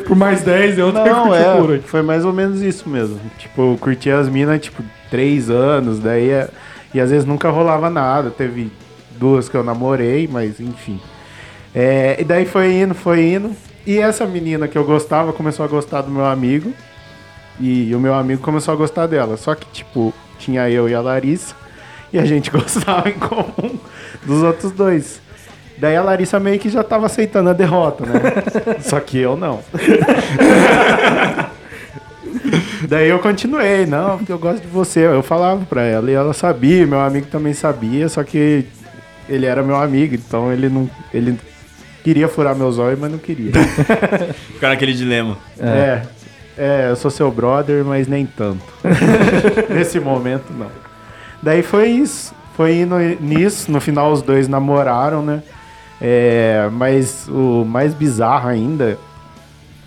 Por mais 10 e outra ele Não, por é, 8. foi mais ou menos isso mesmo. Tipo, eu curti as minas, tipo, três anos, daí... é- E às vezes nunca rolava nada. Teve duas que eu namorei, mas enfim. É, e daí foi indo, foi indo. E essa menina que eu gostava começou a gostar do meu amigo. E o meu amigo começou a gostar dela. Só que, tipo, tinha eu e a Larissa. E a gente gostava em comum dos outros dois. Daí a Larissa meio que já tava aceitando a derrota, né? Só que eu não. Daí eu continuei, não, porque eu gosto de você. Eu falava pra ela e ela sabia, meu amigo também sabia, só que ele era meu amigo, então ele não. Ele queria furar meus olhos, mas não queria. Ficar naquele dilema. É. é, eu sou seu brother, mas nem tanto. Nesse momento, não. Daí foi isso. Foi indo nisso. No final, os dois namoraram, né? É, mas o mais bizarro ainda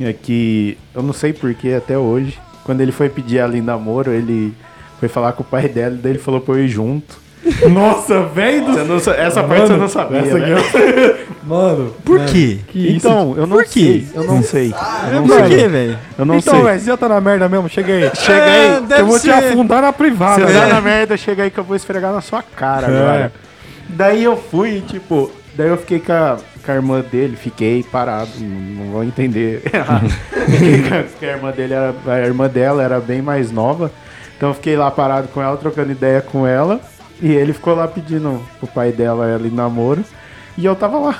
é que eu não sei porquê até hoje. Quando ele foi pedir ela em namoro, ele foi falar com o pai dela e daí ele falou pra eu ir junto. Nossa, velho do sa- essa parte você não sabia. Essa né? eu... Mano. Por quê? Que isso? Então, eu não Por quê? sei. Eu não sei. Eu não Por quê, velho? Eu não então, sei. velho, você já tá na merda mesmo? Chega aí. Chega É, aí. deve eu vou te ser. afundar na privada. Você tá na merda, chega aí que eu vou esfregar na sua cara É. agora. Daí eu fui, tipo, daí eu fiquei com a, com a irmã dele, fiquei parado, não, não vou entender. Fiquei com a, com a irmã dele, era, a irmã dela era bem mais nova, então eu fiquei lá parado com ela, trocando ideia com ela, e ele ficou lá pedindo pro pai dela ela em namoro, e eu tava lá.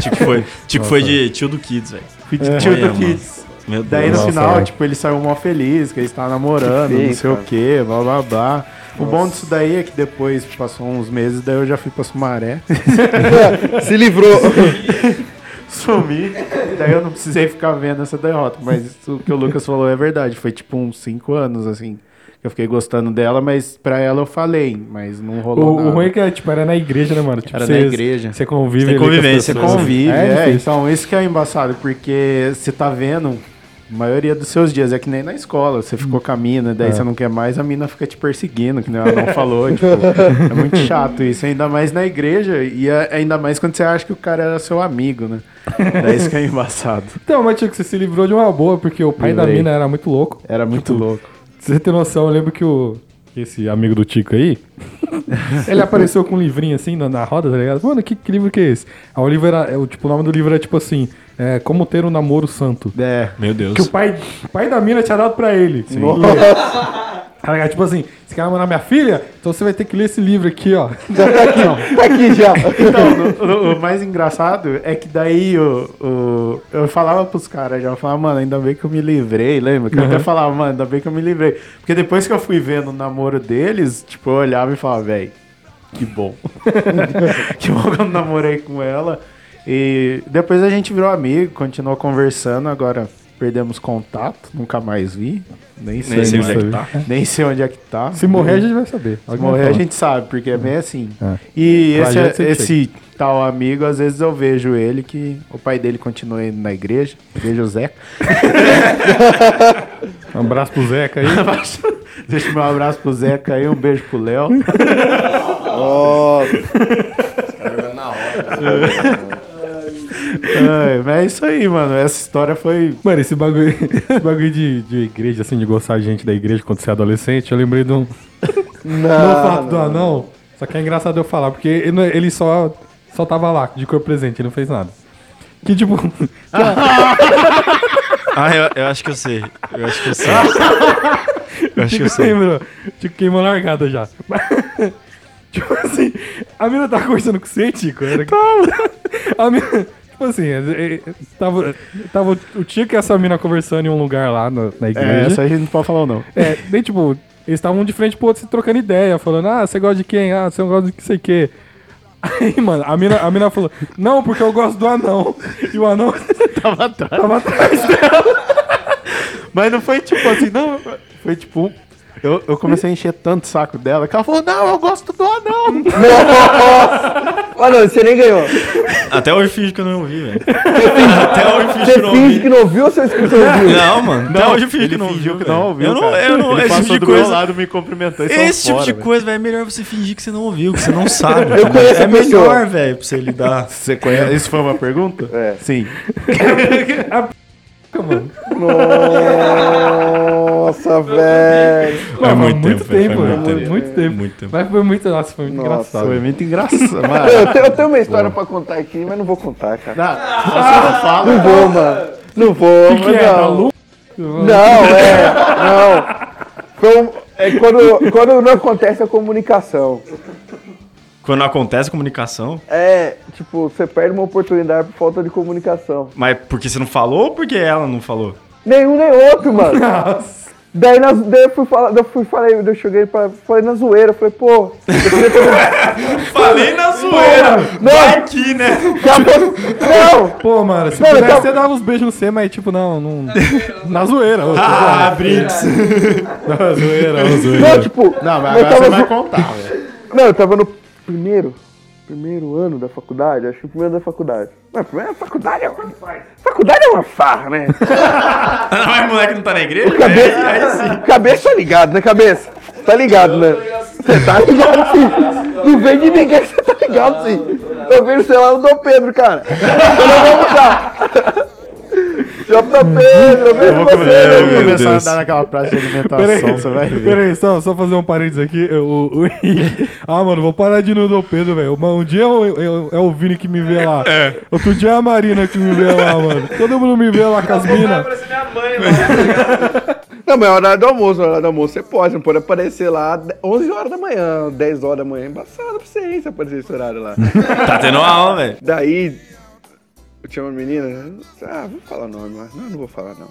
Tico foi, Tico foi de tio do Kids, velho. Fui de É. tio Olha, do mano. Kids. Meu Daí Deus. no Nossa, final, velho. tipo, ele saiu mó feliz, que ele estava namorando, Que não sei o que, blá blá blá. O bom disso daí é que depois passou uns meses, daí eu já fui pra Sumaré, Se livrou. sumi, daí eu não precisei ficar vendo essa derrota. Mas isso que o Lucas falou é verdade, foi tipo uns 5 anos, assim, que eu fiquei gostando dela, mas pra ela eu falei, mas não rolou O, o nada. ruim é que tipo, era na igreja, né, mano? Tipo, Era cê- na igreja. Você convive as convivência, Você convive, É, é, difícil. então isso que é embaçado, porque você tá vendo maioria dos seus dias, é que nem na escola, você ficou com a mina, daí você não quer mais, a mina fica te perseguindo, que nem ela não falou, tipo, é muito chato isso, ainda mais na igreja, e é- ainda mais quando você acha que o cara era seu amigo, né? É isso que é embaçado. Então, mas Tico, você se livrou de uma boa, porque o pai da mina era muito louco. Era muito louco. Pra você ter noção, eu lembro que o. Esse amigo do Tico aí, ele apareceu com um livrinho assim na, na roda, tá ligado? Mano, que, que livro que é esse? Aí o livro era. é, o, tipo, o nome do livro era tipo assim: é, Como ter um namoro santo. É, Meu Deus. Que o pai, o pai da mina tinha dado pra ele. Tá ligado? Tipo assim, você quer namorar minha filha? Então você vai ter que ler esse livro aqui, ó. Já tá aqui, tá aqui já. Então, o, o- o mais engraçado é que daí o, o- eu falava pros caras já, eu falava, mano, ainda bem que eu me livrei, lembra? Que eu até falava, mano, ainda bem que eu me livrei. Porque depois que eu fui vendo o namoro deles, tipo, eu olhava e falava, velho, que bom. que bom que eu namorei com ela. E depois a gente virou amigo, continuou conversando, agora perdemos contato, nunca mais vi. Nem sei, Nem sei onde onde é que tá. Nem sei onde é que tá. Se morrer, a gente vai saber. Se morrer a gente sabe, porque é bem assim. É. E Pra esse, esse tal amigo, às vezes eu vejo ele que o pai dele continua indo na igreja. Vejo o Zeca. Um abraço pro Zeca aí. Deixa meu abraço pro Zeca aí, um beijo pro Léo. Ai, mas é isso aí, mano. Essa história foi. Mano, esse bagulho, esse bagulho de, de igreja, assim, de gostar de gente da igreja quando você é adolescente, eu lembrei de um. Não, no fato do anão. Só que é engraçado eu falar, porque ele, não- ele só, só tava lá, de corpo presente, ele não fez nada. Que tipo. Ah, eu, eu acho que eu sei. Eu acho que eu sei. Eu acho que eu Tipo, sei. lembrou? Tipo, queimou largada já. tipo assim, a mina tava conversando com você, Tico? Era... A mina, tipo assim, é, é, tava, tava o Tico e essa mina conversando em um lugar lá na, É, igreja. essa a gente não pode falar, não. É, daí, tipo, eles estavam um de frente pro outro se trocando ideia, falando, ah, você gosta de quem? Ah, você gosta de que sei o quê. Aí, mano, a mina, a mina falou, não, porque eu gosto do anão. E o anão Tava atrás. tava atrás. Mas não foi tipo assim, não. Foi tipo. Eu, eu comecei a encher tanto o saco dela que ela falou: Não, eu gosto do anão. Olha, você nem ganhou. Até hoje finge que eu não ouvi, velho. Até hoje finge Você que eu não finge ouvi. que não ouviu ou seu escritor ouviu? Não, mano. Até Não, hoje finge que não ouviu. que não ouviu. Eu não, eu não, ele esse passou tipo de do meu coisa. lado, me cumprimentou Esse tipo fora, de velho. coisa, velho, é melhor você fingir que você não ouviu, que você não sabe. Eu conheço é melhor, velho, pra você lidar. Você conhece? Isso foi uma pergunta? É. Sim. mano. Nossa, velho. Mano, muito muito tempo, tempo, foi muito, tempo. muito tempo. Muito tempo. Mas foi muito, nossa, foi muito Nossa, engraçado. Foi muito engraçado. Eu Mano. tenho, eu tenho uma história pra contar aqui, mas não vou contar, cara. Não, você não fala. Não vou, mano. Não vou, que mas é? Não. Não, é. Não. Foi um- é quando, quando não acontece a comunicação. Quando acontece comunicação, É, tipo, você perde uma oportunidade por falta de comunicação. mas porque você não falou ou porque ela não falou? Nenhum nem outro, mano. Daí, nas, daí eu fui falar, daí eu fui, falei, daí eu cheguei pra, falei na zoeira, falei, pô, Falei na zoeira! Não. Vai aqui, né? Não! Pô, mano, se Não, pudesse, você dava uns beijos no C, mas tipo, não, não. Na zoeira. ô, Ah, Brinks. Na zoeira, na zoeira. Não, tipo, Não, mas agora você vai zo- contar, velho. Não, eu tava no primeiro, primeiro ano da faculdade, acho que o primeiro da faculdade. Não, primeiro da faculdade é uma, faculdade é uma farra, né? Mas moleque não tá na igreja? Cabeça, É, aí sim. cabeça tá ligado, né, cabeça? Tá ligado, né? Você tá ligado sim. Não vem de ninguém, você tá ligado sim. Eu vi no celular do Dom Pedro, cara. Eu não vou mudar. Pedro, eu você, Eu meu vou começar Deus. a andar naquela praça de alimentação, Peraí, você vai ver. peraí, só, só fazer um parênteses aqui. eu- O, o ah, mano, vou parar de ir no Dom Pedro, velho. Mas Um dia eu- eu- é o Vini que me vê lá. Outro dia é a Marina que me vê lá, mano. Todo mundo me vê lá com as minas. Não, mas é horário do almoço, horário do almoço você pode, não pode aparecer lá 11 horas da manhã, 10 horas da manhã, embaçado pra você hein, se aparecer esse horário lá. Tá tendo aula, velho. Daí, eu tinha uma menina, ah, vou falar o nome, mas não, não vou falar não.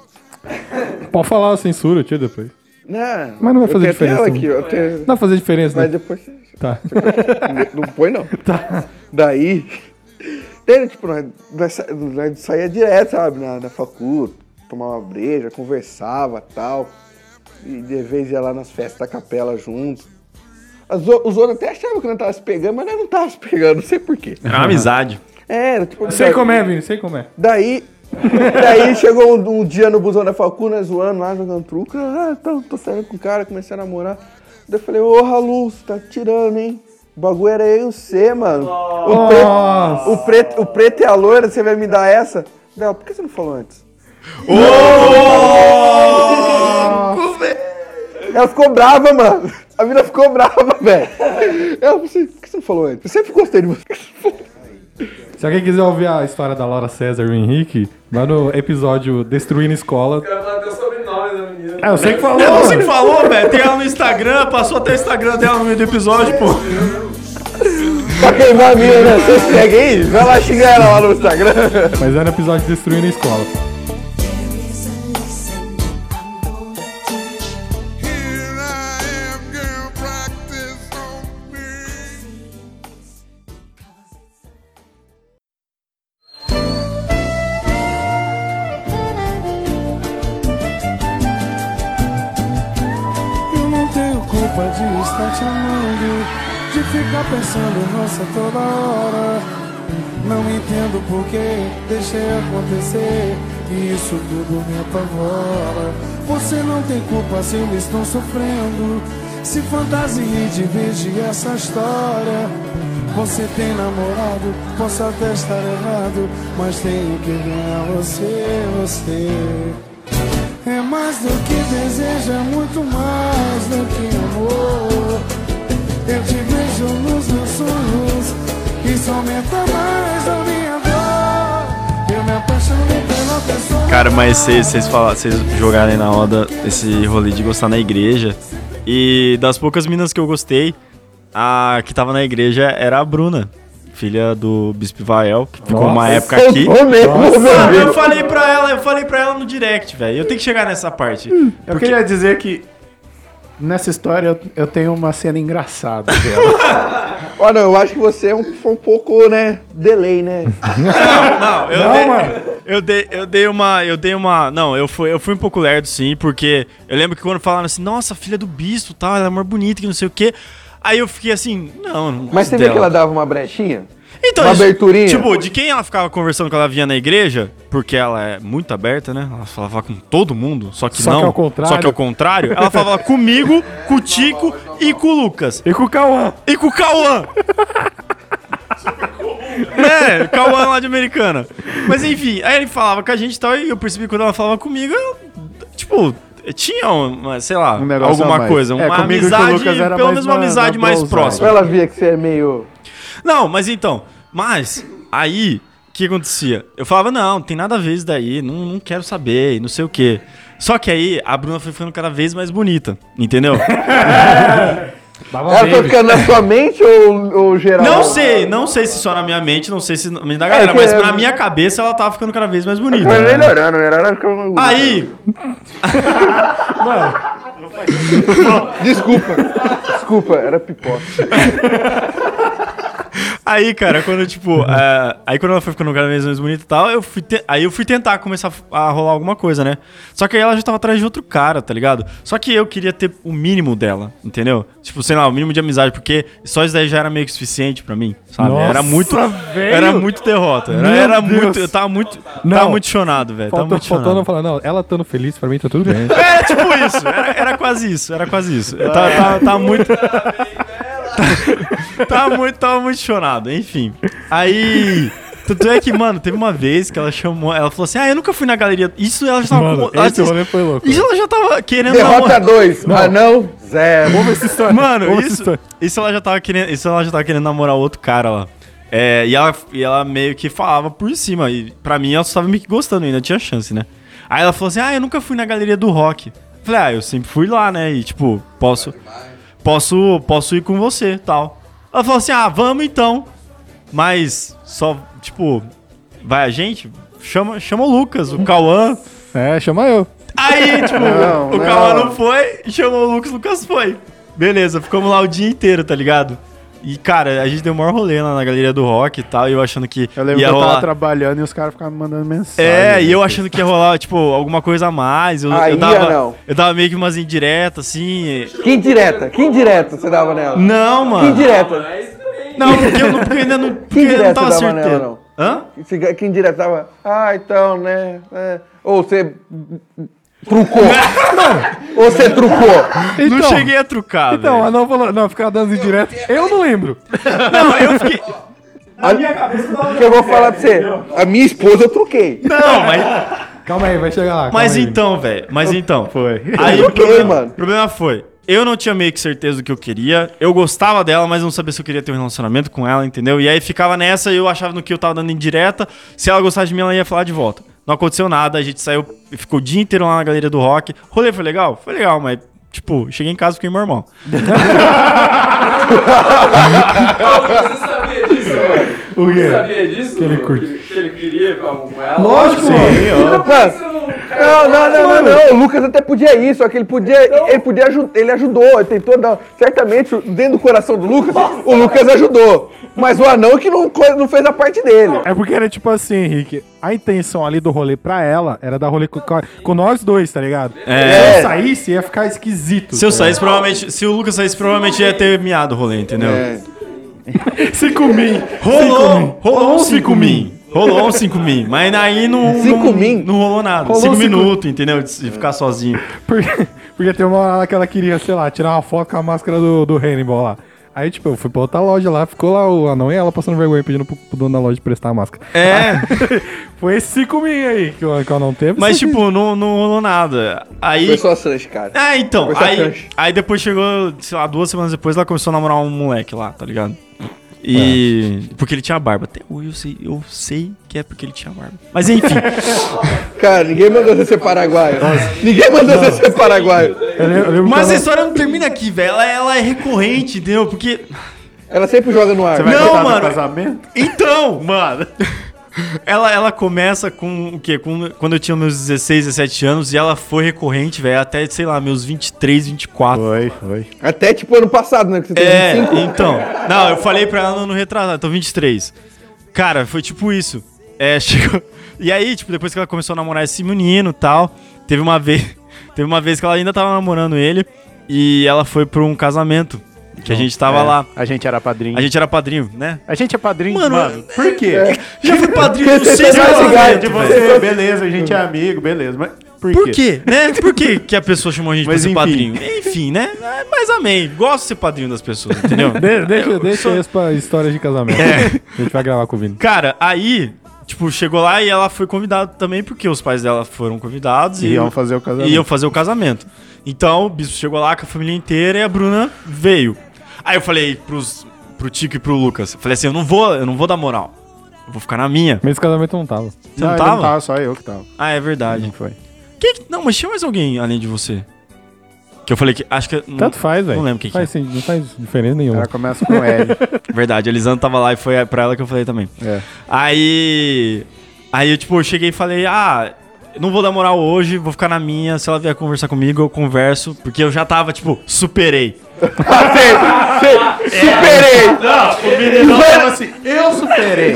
Pode falar a censura, tio, depois. Não, Mas não vai fazer diferença, ela não. aqui, eu tenho, Não vai fazer diferença, mas né? depois você... Tá. Não põe não. Daí, daí, tipo, nós, nós, sa- nós saía direto, sabe, na, na facu, tomava uma breja, conversava tal. E de vez ia lá nas festas da capela junto. As os outros até achavam que não tava se pegando, mas nós não tava se pegando, não sei porquê. É uma amizade. É, tipo. Sei como é, Vini, sei como é. Daí, daí chegou um, um dia no busão da facu, nós zoando lá, jogando truque. Ah, tô, tô saindo com o cara, comecei a namorar. Daí eu falei, ô Ralu, você tá tirando, hein? O bagulho era eu e você, mano. O, preto, Nossa. o, preto, o preto e a loira, você vai me dar essa? Daí, ela, por que você não falou antes? Ela ficou brava, mano. A mina ficou brava, velho. Ela falou assim, por que você não falou antes? Eu sempre gostei de você. Se alguém quiser ouvir a história da Laura César e o Henrique, vai no episódio Destruindo Escola. quero falar até o sobrenome da menina. É, eu sei que falou. É você mano. que falou, velho. Tem ela no Instagram, passou até o Instagram dela no meio do episódio, pô. Pra queimar a mina, né? Você segue aí? Vai lá xingar ela lá no Instagram. Mas é no episódio Destruindo a Escola. Acontecer e isso tudo me apavora. Você não tem culpa se eu estou sofrendo. Se fantasiei de vez de essa história. Você tem namorado, posso até estar errado, mas tenho que ganhar você, você. É mais do que desejo, é muito mais do que amor. Eu te vejo nos meus sonhos, isso aumenta mais a minha Cara, mas vocês vocês jogarem na roda esse rolê de gostar na igreja. E das poucas minas que eu gostei, a que tava na igreja era a Bruna, filha do Bispo Vael, que ficou uma época aqui. Meu eu falei pra ela, eu falei pra ela no direct, velho. Eu tenho que chegar nessa parte. Eu queria dizer que nessa história eu, eu tenho uma cena engraçada dela. Olha, eu acho que você é um, foi um pouco, né, delay, né? Não, eu dei, eu dei, eu dei uma, eu dei uma, não, eu fui, eu fui um pouco lerdo sim, porque eu lembro que quando falaram assim, nossa, filha do bispo, tal, ela é mais bonita que não sei o quê. Aí eu fiquei assim, não, não Mas você viu dela. que ela dava uma brechinha? Então, Uma isso- aberturinha? Tipo, de quem ela ficava conversando quando ela vinha na igreja, porque ela é muito aberta, né? Ela falava com todo mundo, só que Só não. que ao contrário. Só que ao contrário, ela falava comigo, com o Tico e com o Lucas. E com o Cauã. E com o Cauã! né? Cauã lá de Americana. Mas enfim, aí ele falava com a gente e tal, e eu percebi que quando ela falava comigo, eu, tipo, tinha uma, sei lá, Um alguma coisa, É, uma o amizade, pelo menos uma amizade na mais próxima. Ela via que você é meio... Não, mas então, mas aí o que acontecia? Eu falava, não, não tem nada a ver isso daí, não, não quero saber, e não sei o quê. Só que aí a Bruna foi ficando cada vez mais bonita, entendeu? Ela foi ficando na sua mente ou, ou geral? Não sei, não sei se só na minha mente, não sei se na mente da galera, que mas é- na minha cabeça ela tava ficando cada vez mais bonita. Foi melhorando, né? Ela ficava- Aí, Desculpa. Desculpa, era pipoca. aí, cara, quando tipo, é, aí quando ela foi ficando cada vez mais bonita e tal, eu fui te- aí eu fui tentar começar a rolar alguma coisa, né? Só que aí ela já tava atrás de outro cara, tá ligado? Só que eu queria ter o mínimo dela, entendeu? Tipo, sei lá, o mínimo de amizade, porque só isso daí já era meio que suficiente pra mim, sabe? Nossa, era muito velho! era muito derrota. Era, era muito, eu tava muito, Não. tava muito chonado, velho. Tava muito chonado. não falar, não, ela estando feliz, pra mim tá tudo bem. Era tipo isso, era, era quase isso, era quase isso. Eu tava, tava, tava muito. tava muito, tava muito chorado, enfim. Aí. Tanto é que, mano, teve uma vez que ela chamou, ela falou assim: Ah, eu nunca fui na galeria. Isso ela já tava Mano, com. ela- esse rolê foi louco. Isso ela já tava querendo Derrota namorar. 2. Ah, não? Zero. Vamos ver essa história. Mano, Vamos isso, história. isso ela já tava querendo. Isso ela já tava querendo namorar outro cara lá. É, e, ela, e ela meio que falava por cima. E pra mim ela só tava meio que gostando, ainda tinha chance, né? Aí ela falou assim: Ah, eu nunca fui na galeria do rock. Eu Falei, ah, eu sempre fui lá, né? E tipo, posso. Posso, posso ir com você tal. Ela falou assim: ah, vamos então. Mas só, tipo, vai a gente? Chama, chama o Lucas, o Cauã. É, chama eu. Aí, tipo, Não, o não. Cauã não foi, chamou o Lucas, o Lucas foi. Beleza, ficamos lá o dia inteiro, tá ligado? E, cara, a gente deu o maior rolê lá na galeria do rock e tal, e eu achando que Eu lembro ia que eu tava rolar... trabalhando e os caras ficavam mandando mensagem. É, né? e eu achando que ia rolar, tipo, alguma coisa a mais. Eu, Aí eu dava, ia não. Eu dava meio que umas indiretas, assim. Que indireta? Que indireta você dava nela? Não, Que mano. indireta? Não, porque eu, não, porque eu ainda não, porque Que eu não tava nela, não? Hã? Que- Que indireta tava... Ah, então, né? é. Ou você... Trucou. Ou você trucou. não Então, cheguei a trucar, Então, velho. a não falou, não, ficava dando indireto. Eu não lembro. Não, eu fiquei... que eu vou falar pra você. A minha esposa eu truquei. Não, mas... Calma aí, vai chegar lá. Mas aí. então, velho, mas então. Foi. Aí o problema, mano. o problema foi, eu não tinha meio que certeza do que eu queria. Eu gostava dela, mas não sabia se eu queria ter um relacionamento com ela, entendeu? E aí ficava nessa e eu achava no que eu tava dando indireta. Se ela gostasse de mim, ela ia falar de volta. Não aconteceu nada, a gente saiu e ficou o dia inteiro lá na galeria do rock. Rolê foi legal? Foi legal, mas, tipo, cheguei em casa e fiquei meu irmão. Você sabia disso, mano? O Você quê? sabia disso? Que ele curte. Que, que ele queria com com ela? Lógico, Sim, mano. Não, não, não, não, não. O Lucas até podia ir, só que ele podia. Ele podia ajudar. Ele ajudou, ele tentou dar. Certamente, dentro do coração do Lucas, o Lucas ajudou. Mas o anão que não, não fez a parte dele. É porque era tipo assim, Henrique. A intenção ali do rolê pra ela era dar rolê com, com nós dois, tá ligado? É. Se eu saísse, ia ficar esquisito. Se eu saísse, provavelmente. Se o Lucas saísse, provavelmente ia ter miado o rolê, entendeu? É. mil. Rolou, rolou um 5 min. Rolou um 5 min. Mas aí não. Cinco não, min? Não rolou nada. Rolou 5 cinco- minutos, entendeu? De ficar sozinho. Porque, porque tem uma hora lá que ela queria, sei lá, tirar uma foto com a máscara do, do Hannibal lá. Aí, tipo, eu fui pra outra loja lá, ficou lá o anão e ela passando vergonha pedindo pro, pro dono da loja prestar a máscara. É, Foi esse 5 mil aí que o, que o anão teve. mas tipo, não, não rolou nada. Aí. Foi só a Sanche, cara. Ah, então. Aí, aí depois chegou, sei lá, duas semanas depois, ela começou a namorar um moleque lá, tá ligado? E. Porque ele tinha barba. Até hoje eu sei, eu sei que é porque ele tinha barba. Mas enfim. Cara, ninguém mandou você ser paraguaio. Ninguém mandou você ser paraguaio. Eu lembro, eu lembro Mas a história não termina aqui, velho. Ela, ela é recorrente, entendeu? Porque. Ela sempre joga no ar. Você vai Não, mano. casamento? Então, mano. Ela, ela começa com o quê? Com, quando eu tinha meus 16, 17 anos e ela foi recorrente, velho, até, sei lá, meus 23, 24. Foi, foi. Até tipo ano passado, né? Que você tem É, 25. então. Não, eu falei pra ela no, no retrasado, tô 23. Cara, foi tipo isso. É, chegou. E aí, tipo, depois que ela começou a namorar esse menino e tal, teve uma vez. Teve uma vez que ela ainda tava namorando ele e ela foi pra um casamento. Que a gente tava É, lá. A gente era padrinho. A gente era padrinho, né? A gente é padrinho, Mano, mano. por quê? Já fui padrinho do ligado, casamento, de velho. você, beleza, a gente é amigo, beleza. Mas por, Por quê? quê? Né? Por quê que a pessoa chamou a gente Mas pra ser enfim. padrinho? Enfim, né? É, Mas amém. Gosto de ser padrinho das pessoas, entendeu? De- deixa deixa isso pra histórias de casamento. É. A gente vai gravar com o Vini. Cara, aí, tipo, chegou lá e ela foi convidada também, porque os pais dela foram convidados e Iam fazer o casamento. iam fazer o casamento. Então, o bispo chegou lá com a família inteira e a Bruna veio. Aí eu falei pros, pro Tico e pro Lucas, eu falei assim, eu não vou, eu não vou dar moral. Eu vou ficar na minha. Mas esse casamento não tava. Você não, ele tava? não tava, só eu que tava. Ah, é verdade. Não foi. Quem que- Não, mas tinha mais alguém além de você. Que eu falei que. Acho que. Tanto faz, velho. Não lembro quem que faz, sim, Não faz diferença nenhuma. Ela começa com L. Verdade, a Lisandra tava lá e foi pra ela que eu falei também. É. Aí. Aí eu, tipo, eu cheguei e falei, ah, não vou dar moral hoje, vou ficar na minha. Se ela vier conversar comigo, eu converso. Porque eu já tava, tipo, superei. Superei! O menino tava assim, eu superei.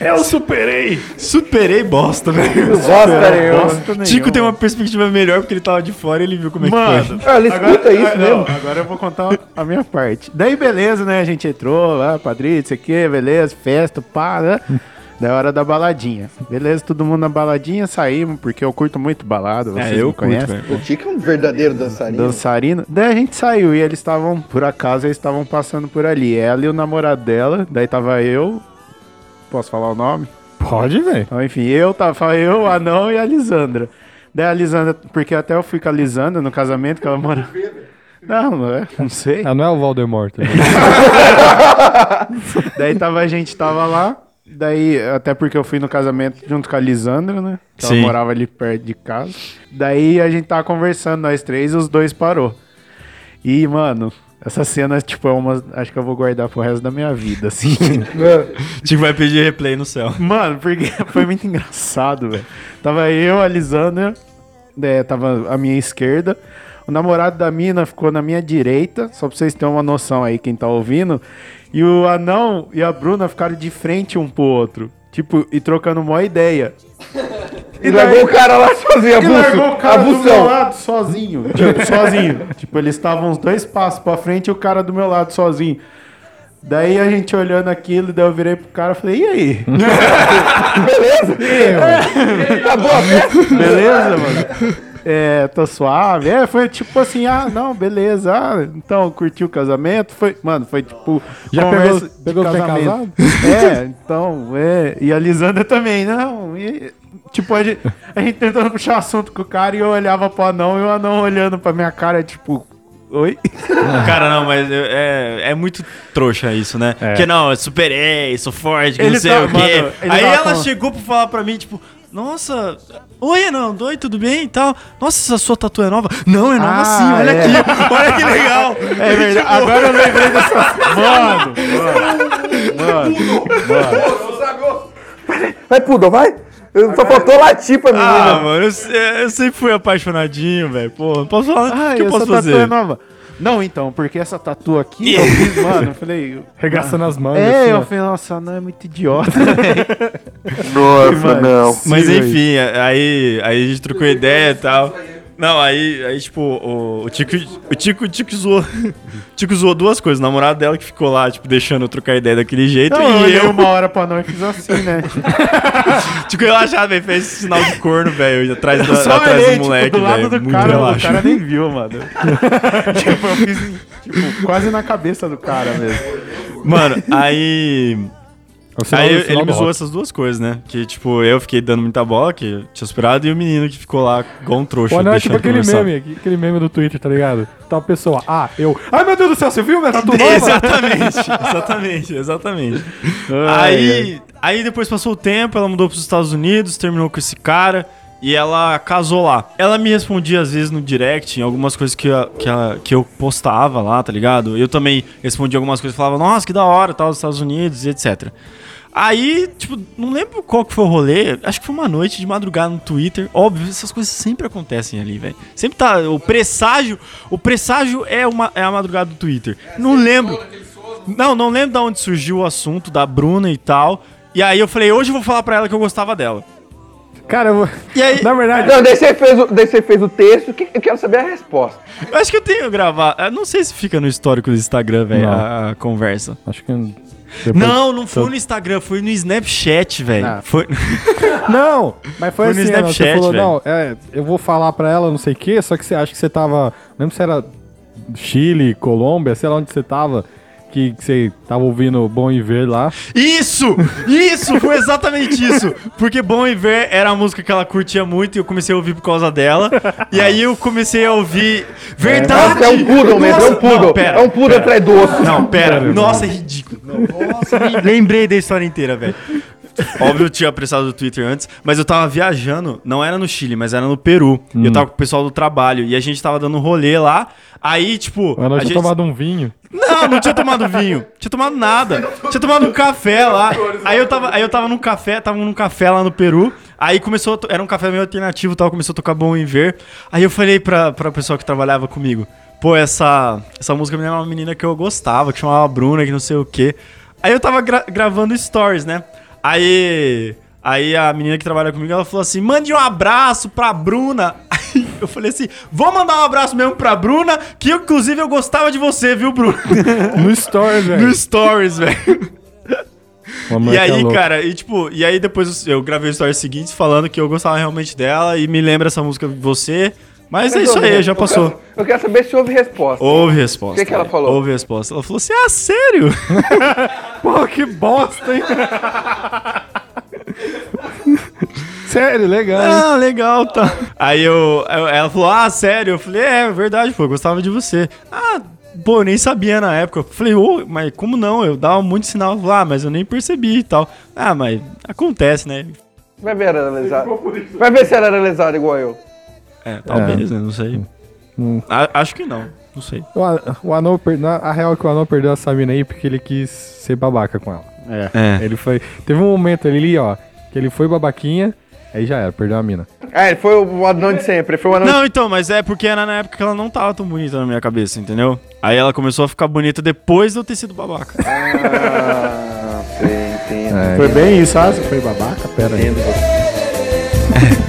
Eu superei! Superei bosta, velho. Bosta nenhuma. Bosta nenhuma. Tico tem uma perspectiva melhor porque ele tava de fora e ele viu como é que Mano, foi. Ah, ele escuta isso ah, não, mesmo. agora eu vou contar a minha parte. Daí, beleza, né? A gente entrou lá, padrinho, isso aqui, beleza, festa, pá, né? Da hora da baladinha. Beleza, todo mundo na baladinha, saímos, porque eu curto muito balada, vocês É, eu conhecem. O Tico é um verdadeiro dançarino. Dançarino. Daí a gente saiu e eles estavam, por acaso, eles estavam passando por ali. Ela e o namorado dela, daí tava eu. Posso falar o nome? Pode, velho. Então, enfim, eu tava eu, o Anão e a Lisandra. Daí a Lisandra, porque até eu fui com a Lisandra no casamento que ela mora. Não, não é, não sei. Ah, não é o Voldemort. né? Daí tava a gente tava lá. Daí, até porque eu fui no casamento junto com a Lisandra, né? Que Sim. ela morava ali perto de casa. Daí a gente tava conversando, nós três, e os dois parou. E, mano, essa cena, tipo, é uma. Acho que eu vou guardar pro resto da minha vida, assim. Tico vai pedir replay no céu. Mano, porque foi muito engraçado, velho. Tava eu, a Lisandra, é, tava à minha esquerda. O namorado da mina ficou na minha direita, só pra vocês terem uma noção aí, quem tá ouvindo. E o anão e a Bruna ficaram de frente um pro outro. Tipo, e trocando uma ideia. E largou o cara lá sozinho, E largou o cara do meu lado sozinho. Tipo, sozinho. tipo, eles estavam uns dois passos pra frente e o cara do meu lado sozinho. Daí a gente olhando aquilo, daí eu virei pro cara e falei, e aí? Tá bom, festa? Beleza, mano? É, tô suave. É, foi tipo assim, ah, não, beleza. Ah, então, curtiu o casamento? Foi, mano, foi tipo. Já pegou- de pegou bem casamento. É, então, é. E a Lisandra também, não. E, tipo, a gente, a gente tentando puxar assunto com o cara e eu olhava pro anão e o anão olhando pra minha cara, tipo, oi? Cara, não, mas eu- é, é muito trouxa isso, né? Porque não, eu superei, sou forte, que Ele não sei tá- o quê. mano, Aí tava ela com- chegou pra falar pra mim, tipo, nossa, oi, não, oi, tudo bem e tal. Nossa, essa sua tatu é nova? Não, é nova Ah, sim, olha é. aqui, olha que legal. É verdade. Agora eu lembrei dessa. Mano, mano. Vai, Pudo, vai! Eu só faltou latir pra menina. Ah, mano, eu, se- eu sempre fui apaixonadinho, velho. Pô, não posso falar o Ah, que eu posso tatu é fazer. nova. Não, então, porque essa tatu aqui, eu fiz, mano, eu falei... Regaçando as mangas. É, assim, eu ó. falei, nossa, não é muito idiota. Nossa, não. Mas enfim, aí, aí a gente trocou ideia e tal. Não, aí, aí tipo, o, o Tico, o Tico, o Tico zoou. O Tico zoou duas coisas. O namorado dela que ficou lá, tipo, deixando eu trocar ideia daquele jeito. Não, eu e olhei eu, uma hora pra nós fiz assim, né? tipo, relaxado, velho. Fez esse sinal de corno, velho, atrás, Eu só atrás olhei, do moleque, tipo, do lado velho. do Muito cara, o relaxado. cara nem viu, mano. tipo, eu fiz, tipo, quase na cabeça do cara mesmo. Mano, aí. O sinal Aí ele me zoou essas duas coisas, né? Que, tipo, eu fiquei dando muita bola, que tinha superado, e o menino que ficou lá igual um trouxa. Não, é tipo aquele conversar. meme, aquele meme do Twitter, tá ligado? Tá a pessoa, ah, eu. Ai meu Deus do céu, você viu minha tatu nova? Exatamente, exatamente, exatamente. aí, aí depois passou o tempo, ela mudou para os Estados Unidos, terminou com esse cara e ela casou lá. Ela me respondia às vezes no direct, em algumas coisas que, a- que, a- que eu postava lá, tá ligado? Eu também respondia algumas coisas, falava, nossa, que da hora, tal, dos Estados Unidos e etc. Aí, tipo, não lembro qual que foi o rolê. Acho que foi uma noite de madrugada no Twitter. Óbvio, essas coisas sempre acontecem ali, velho. Sempre tá. O presságio. O presságio é, uma, é a madrugada do Twitter. Não lembro. Não, não lembro de onde surgiu o assunto da Bruna e tal. E aí eu falei, hoje eu vou falar pra ela que eu gostava dela. Cara, eu vou... E aí, na verdade, Não, daí você fez o, daí você fez o texto, que- eu quero saber a resposta. eu acho que eu tenho gravado. Eu não sei se fica no histórico do Instagram, velho, a, a conversa. acho que. depois- Não, não foi no Instagram, foi no Snapchat, velho. Ah. Foi. Não, mas foi, Foi no assim, você Snapchat, falou, não, é, eu vou falar pra ela não sei o que, só que você acha que você tava, não lembro se era Chile, Colômbia, sei lá onde você tava, que, você tava ouvindo Bom e Ver lá. Isso! Isso! Foi exatamente isso! Porque Bom e Ver era a música que ela curtia muito e eu comecei a ouvir por causa dela. E aí eu comecei a ouvir. Verdade! É um poodle mesmo, é um poodle. não, pera, é um poodle atrás do osso. Não, pera. Nossa, é ridículo. Nossa, me lembrei da história inteira, velho. Óbvio, eu tinha apressado o Twitter antes, mas eu tava viajando, não era no Chile, mas era no Peru. E eu tava com o pessoal do trabalho e a gente tava dando um rolê lá. Aí, tipo. Ela a tinha gente... tomado um vinho. Não, não tinha tomado vinho. Tinha tomado nada. Tinha tomado um café lá. Aí eu tava, aí eu tava num café, tava num café lá no Peru. Aí começou, a to- era um café meio alternativo, tal, começou a tocar bom em ver. Aí eu falei pra, pra pessoa que trabalhava comigo, pô, essa essa música me lembra uma menina que eu gostava, que chamava Bruna, que não sei o quê. Aí eu tava gra- gravando stories, né? Aí Aí a menina que trabalha comigo, ela falou assim: mande um abraço pra Bruna. Aí eu falei assim: vou mandar um abraço mesmo pra Bruna, que inclusive eu gostava de você, viu, Bruna? No Stories, velho. No Stories, velho. E é aí, louca. cara, e tipo, e aí depois eu gravei o stories seguintes falando que eu gostava realmente dela e me lembra essa música de você. Mas é isso aí, já passou. Eu quero saber se houve resposta. Houve resposta. O que que ela falou? Houve resposta. Ela falou assim: ah, sério? Pô, que bosta, hein? Sério, legal. Ah, legal, tá. Aí eu, eu- ela falou, ah, sério? Eu falei, é, é verdade, pô, eu gostava de você. Ah, pô, eu nem sabia na época. Eu falei, ô, mas como não? Eu dava muito sinal lá, ah, mas eu nem percebi e tal. Ah, mas acontece, né? Vai ver ela lesada. Vai ver se era lesada igual eu. É, talvez, né? Não sei. Hum. A- acho que não, não sei. O, A- o Anão, per- na- a real é que o Anão perdeu essa mina aí porque ele quis ser babaca com ela. É. Ele foi. Teve um momento ali, ó, que ele foi babaquinha, aí já era, perdeu a mina. Ah, ele foi o anão de sempre. Ele foi o anão Não, então, mas é porque era na época que ela não tava tão bonita na minha cabeça, entendeu? Aí ela começou a ficar bonita depois de eu ter sido babaca. Ah, sei, entendo. É, Foi bem isso, ah, você foi babaca? Pera aí.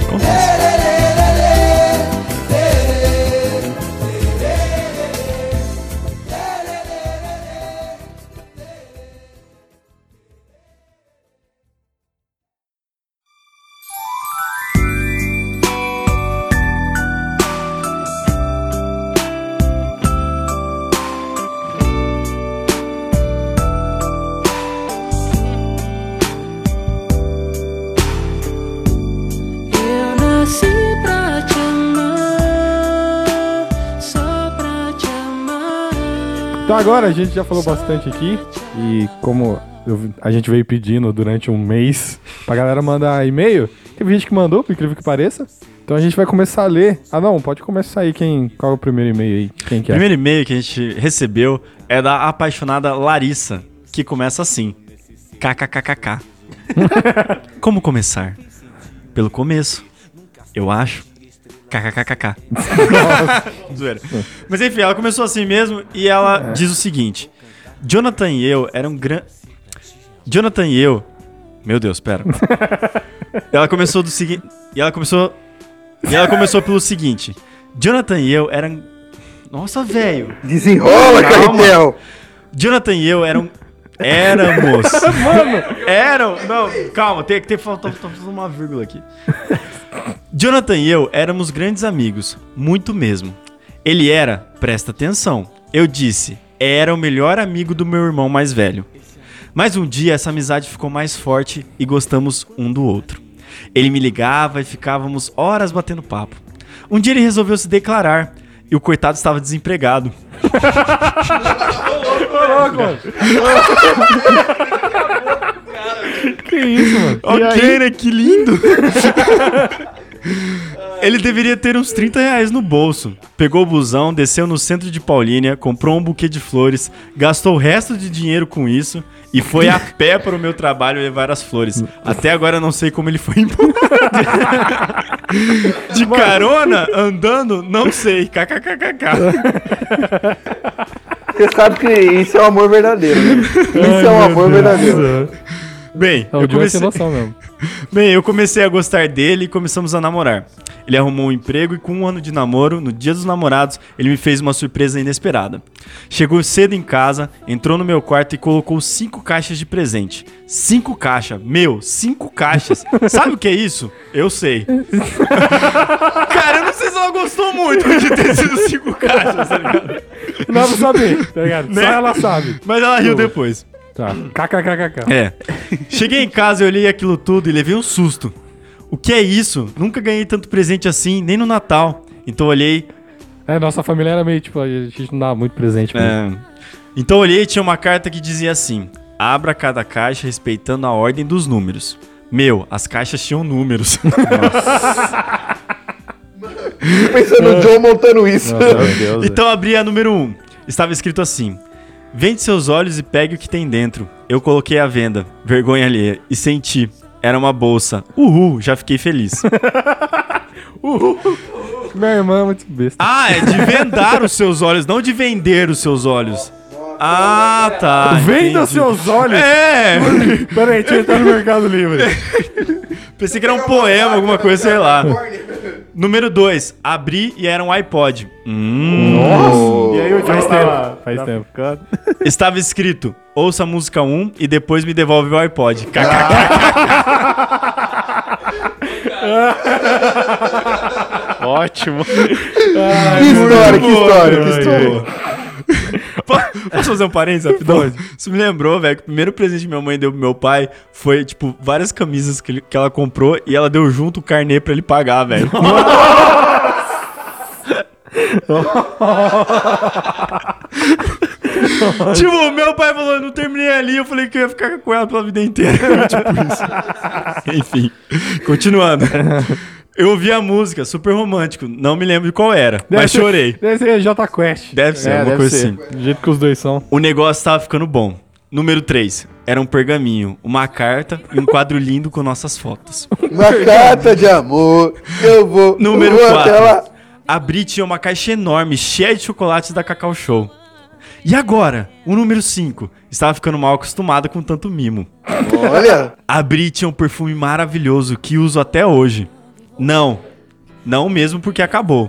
Então agora a gente já falou bastante aqui e como eu a gente veio pedindo durante um mês pra galera mandar e-mail, teve gente que mandou, por incrível que pareça. Então a gente vai começar a ler. Ah não, pode começar aí quem. Qual é o primeiro e-mail aí? Quem que O é? primeiro e-mail que a gente recebeu é da apaixonada Larissa, que começa assim. KKKKK. Como começar? Pelo começo. Eu acho. KKKKK. Mas enfim, ela começou assim mesmo e ela diz o seguinte: Jonathan e eu eram gran... Jonathan e eu. Meu Deus, pera. ela começou do seguinte. E ela começou. E ela começou pelo seguinte: Jonathan e eu eram. Nossa, velho. Desenrola, Carretel. Jonathan e eu eram. Éramos. Mano! Eram. Não, calma, tem que ter falta uma vírgula aqui. Jonathan e eu éramos grandes amigos, muito mesmo. Ele era, presta atenção, eu disse, era o melhor amigo do meu irmão mais velho. Mas um dia essa amizade ficou mais forte e gostamos um do outro. Ele me ligava e ficávamos horas batendo papo. Um dia ele resolveu se declarar e o coitado estava desempregado. Que isso, mano? ok, né? Que lindo! Ele deveria ter uns 30 reais no bolso. Pegou o busão, desceu no centro de Paulínia, comprou um buquê de flores, gastou o resto de dinheiro com isso e foi a pé para o meu trabalho levar as flores. Até agora eu não sei como ele foi embora. De carona, andando, não sei. KKKKK. Você sabe que isso é um amor verdadeiro. Né? Isso é um amor verdadeiro. Bem, É, o eu tem comecei... noção mesmo. Bem, eu comecei a gostar dele e começamos a namorar. Ele arrumou um emprego e com um ano de namoro, no dia dos namorados, ele me fez uma surpresa inesperada. Chegou cedo em casa, entrou no meu quarto e colocou cinco caixas de presente. Cinco caixas, meu, cinco caixas. Sabe o que é isso? Eu sei. Cara, eu não sei se ela gostou muito de ter sido cinco caixas, tá ligado? Não pra saber, tá ligado? Né? Só ela sabe. Mas ela riu depois. Tá. KKKKK. É. Cheguei em casa, eu olhei aquilo tudo e levei um susto. O que é isso? Nunca ganhei tanto presente assim, nem no Natal. Então olhei. É, nossa família era meio tipo, a gente não dava muito presente mesmo. é, Então eu olhei e tinha uma carta que dizia assim: Abra cada caixa respeitando a ordem dos números. Meu, as caixas tinham números. Pensando no John montando isso. Meu Deus. então abri a número 1. Estava escrito assim: Vende seus olhos e pegue o que tem dentro. Eu coloquei à venda, vergonha alheia, e senti. Era uma bolsa. Uhul, já fiquei feliz. Minha irmã é muito besta. Ah, é de vendar os seus olhos, não de vender os seus olhos. Ah, tá. Venda entendi. seus olhos! É! Pera aí, deixa eu entrar no Mercado Livre. Pensei que era um poema, alguma coisa, sei lá. Número 2. Abri e era um iPod. Hum. E aí o Faz tempo, faz tava tempo. ficando. Estava escrito: ouça a música 1 e depois me devolve o iPod. KKK. Ótimo. Que história, que história, que história. Po- Posso fazer um parênteses rapidão? Isso me lembrou, velho, que o primeiro presente que minha mãe deu pro meu pai foi, tipo, várias camisas que, ele- que ela comprou e ela deu junto o carnê pra ele pagar, velho. tipo, meu pai falou, eu não terminei ali, eu falei que eu ia ficar com ela pela vida inteira. tipo isso. Enfim, continuando. Eu ouvi a música, super romântico, não me lembro de qual era, mas ser- chorei. Deve ser J Quest. Deve ser, É, alguma deve coisa ser. assim. Do jeito que os dois são. O negócio tava ficando bom. Número 3. Era um pergaminho, uma carta e um quadro lindo com nossas fotos. Uma carta de amor. Eu vou. Número eu vou até 4. lá. Abri tinha uma caixa enorme, cheia de chocolates da Cacau Show. E agora? O número 5. Estava ficando mal acostumada com tanto mimo. Olha. Abri tinha um perfume maravilhoso que uso até hoje. Não. Não mesmo porque acabou.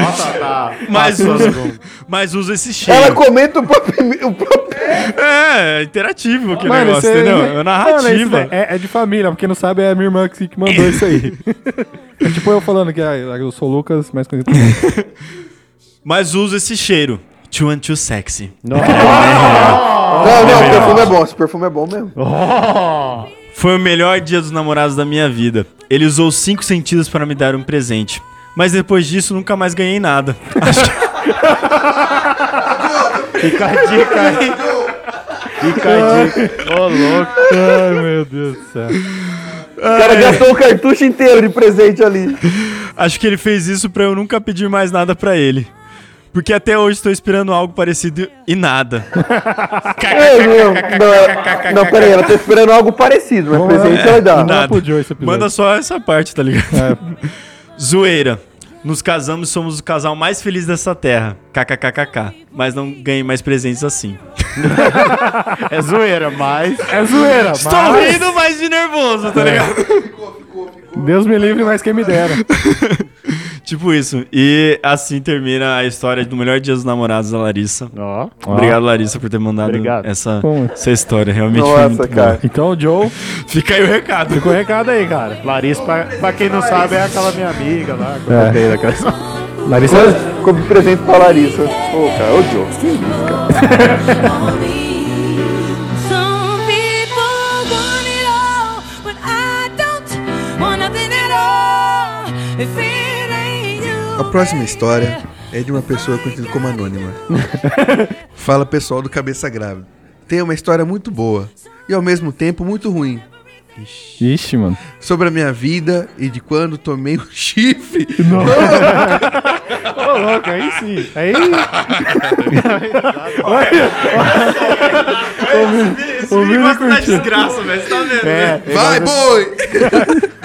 Nossa, tá. Mas uso, mas uso esse cheiro. Ela comenta o próprio. O próprio... É, é interativo aquele Mano, negócio, aí- entendeu? É Mano, narrativa. daí é, é de família, pra quem não sabe, é a minha irmã que, que mandou isso aí. é tipo eu falando que ah, eu sou o Lucas, mais conhecido. Mas uso esse cheiro. Too and too sexy. Não, não, o perfume é bom. Esse perfume é bom mesmo. Foi o melhor dia dos namorados da minha vida. Ele usou cinco sentidos para me dar um presente. Mas depois disso, nunca mais ganhei nada. Fica a dica aí. Fica a dica. Ô, louco. Ai, meu Deus do céu. O cara gastou o cartucho inteiro de presente ali. Acho que ele fez isso pra eu nunca pedir mais nada pra ele. Porque até hoje estou esperando algo parecido e nada. É, não, não, não, peraí, ela tá esperando algo parecido, mas presente ela dá. Vamos lá Nada. Manda só essa parte, tá ligado? É. Zoeira. Nos casamos e somos o casal mais feliz dessa terra. KKKKK. Mas não ganhei mais presentes assim. É zoeira, mas. É zoeira, Estou mas... rindo, mas de nervoso, tá ligado? Deus me livre, mas quem me dera. Tipo isso. E assim termina a história do melhor dia dos namorados da Larissa. Ó. Obrigado, Larissa, por ter mandado Obrigado. essa, essa história. Realmente foi Nossa, muito cara. Então, o Joe, Fica aí o recado. fica o recado aí, cara. Larissa, pra, pra quem não sabe, é aquela minha amiga lá. É. Larissa, Como presente pra Larissa. Pô, cara, ô Joe. que isso, cara. A próxima história é de uma pessoa conhecida como Anônima. Fala pessoal do Cabeça Grávida. Tem uma história muito boa e ao mesmo tempo muito ruim Ixi, mano. sobre a minha vida e de quando tomei um chifre. Ô, louco, aí sim. Aí. O Vini gosta da desgraça, velho. Você tá vendo? É, Vai, boi!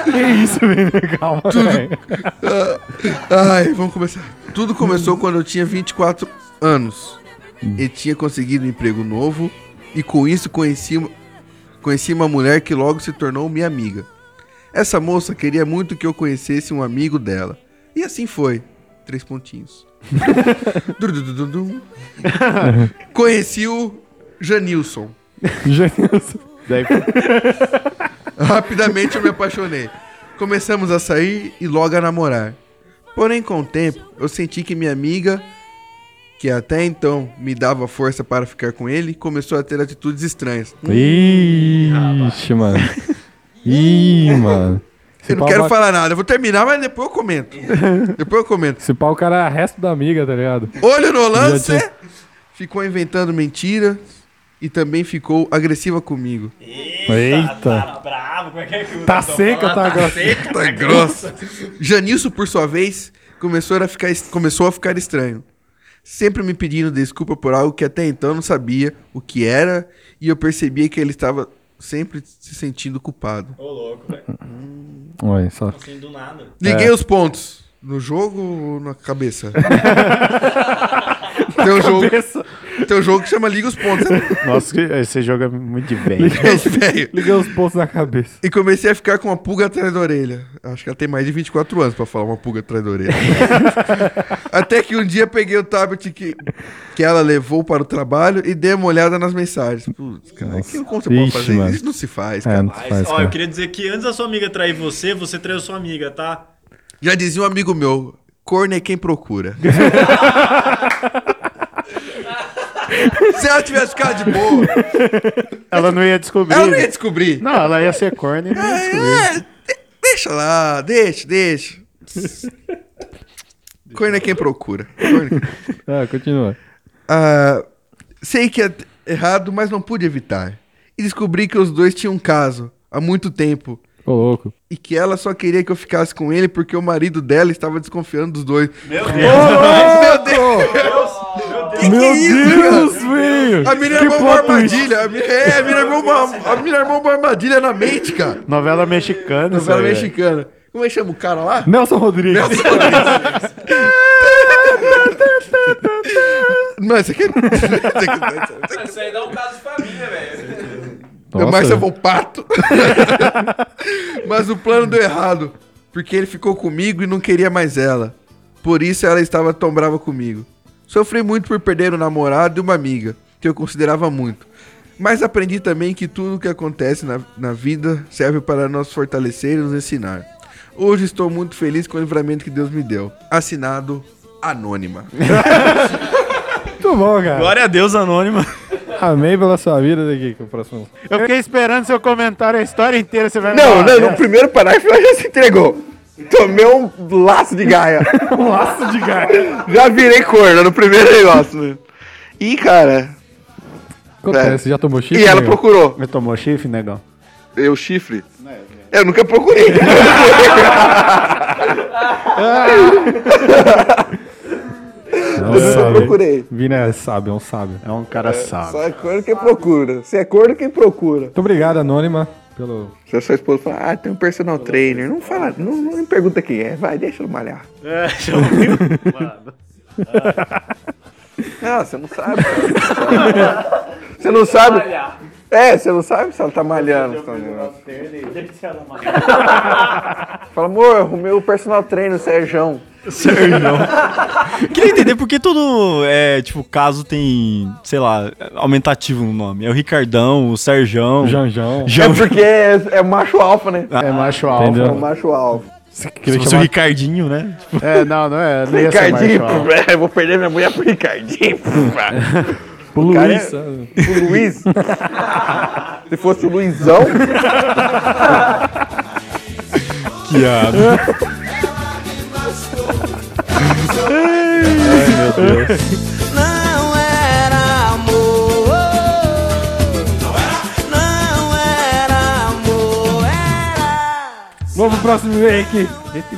Que isso, menino? Calma, velho. Ai, vamos começar. Tudo começou quando eu tinha 24 anos e tinha conseguido um emprego novo e com isso conheci, conheci uma mulher que logo se tornou minha amiga. Essa moça queria muito que eu conhecesse um amigo dela. E assim foi. Três pontinhos. Conheci o Janilson. Genilson. Daí, Rapidamente eu me apaixonei. Começamos a sair e logo a namorar. Porém, com o tempo, eu senti que minha amiga, que até então me dava força para ficar com ele, começou a ter atitudes estranhas. Ixi, mano. Ih, mano. Eu não quero falar nada, eu vou terminar, mas depois eu comento. depois eu comento. Se pá, o cara é resto da amiga, tá ligado? Olho no lance, tinha- ficou inventando mentiras e também ficou agressiva comigo. Eita. bravo, como é que é que Tá seca, tá grossa. Tá grossa. Janilson, por sua vez, começou a, ficar, começou a ficar estranho. Sempre me pedindo desculpa por algo que até então eu não sabia o que era e eu percebia que ele estava sempre se sentindo culpado. Ô, louco, velho. Olha só. Assim, do nada. Liguei os pontos. No jogo ou na cabeça? tem, um jogo, tem um jogo que chama Liga os Pontos. nossa, que- esse jogo é muito de velho. É de velho. Liguei os pontos na cabeça. E comecei a ficar com uma pulga atrás da orelha. Acho que ela tem mais de 24 anos pra falar uma pulga atrás da orelha. Até que um dia peguei o tablet que, que ela levou para o trabalho e dei uma olhada nas mensagens. Putz, cara, como você pode fazer? mano. Isso não se faz, É, cara. não se faz, Ó, eu queria dizer que antes da sua amiga trair você, você traiu sua amiga, tá? Já dizia um amigo meu, corno é quem procura. Se ela tivesse ficado de boa, Ela não ia descobrir. ela não ia descobrir. Não, ela ia ser corno e não ia descobrir. É, de- deixa lá, deixa, deixa. Corno é quem procura. É quem Ah, continua. Ah, sei que é errado, mas não pude evitar. E descobri que os dois tinham um caso há muito tempo. Ô, louco. E que ela só queria que eu ficasse com ele porque o marido dela estava desconfiando dos dois. Meu Deus. Meu Deus! Que é isso, Deus, velho! A mina armou uma plot twist. armadilha. A mina, é, a mina armou uma, a mina armou uma armadilha na mente, cara. Novela mexicana. Novela aí, mexicana. Como é que chama o cara lá? Nelson Rodrigues. Mano, isso aqui é... Isso aí dá um caso de família, velho. É Nossa. Márcia Volpato. Mas o plano deu errado. Porque ele ficou comigo e não queria mais ela. Por isso ela estava tão brava comigo. Sofri muito por perder um namorado e uma amiga, que eu considerava muito. Mas aprendi também que tudo que acontece na, na vida serve para nos fortalecer e nos ensinar. Hoje estou muito feliz com o livramento que Deus me deu. Assinado Anônima. Muito bom, cara. Glória a Deus, anônima. Amém pela sua vida daqui, que o próximo. Eu fiquei esperando seu comentário a história inteira. Você vai Não, falar, não, no primeiro parágrafo ela já se entregou. Tomei um laço de gaia. Um laço de gaia. Já virei corno no primeiro negócio. né? E, cara. Acontece, já tomou chifre? E ela negão? procurou. Me tomou chifre, negão? Eu, chifre? Eu nunca procurei. Eu nunca Sabe. procurei. Vini é sábio, é um sábio. É um cara sábio. Só é corno quem procura. Se é corno, quem procura. Muito obrigado, Anônima, pelo. Se a sua esposa fala, ah, tem um personal trainer, não fala, não, não me pergunta quem é, vai, deixa eu malhar. É, já ouviu? Mano. Não, você não sabe. Você não sabe. É, você não sabe se ela tá malhando. tá? Fala, amor, arrumei o personal trainer, o Sérgio. Sérgio. Queria entender por que todo, é, tipo, caso tem, sei lá, aumentativo no nome. É o Ricardão, o Serjão. Janjão. É porque é, é macho alfa, né? É macho alfa. É Entendeu? o macho alfa. Se fosse o Ricardinho, né? Tipo, É, não, não é. Não Ricardinho, pô, é, vou perder minha mulher pro Ricardinho. pô. O cara Luiz. é- sabe? O Luiz. Se fosse o Luizão, que Não era amor. Não era amor. Era. Vamos pro próximo e-mail aqui.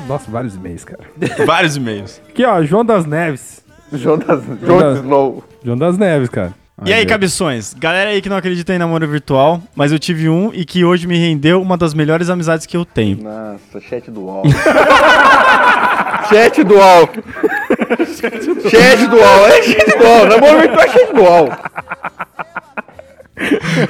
Nossa, vários e-mails, cara. vários e-mails. Aqui, ó, João das Neves. Jonas, Jonas- Jonas Snow. João das Neves, cara. E aí, cabeções? Galera aí que não acredita em namoro virtual, mas eu tive um e que hoje me rendeu uma das melhores amizades que eu tenho. Nossa, chat do UOL. chat do UOL. chat do UOL. É chat UOL. Namoro virtual é chat do UOL.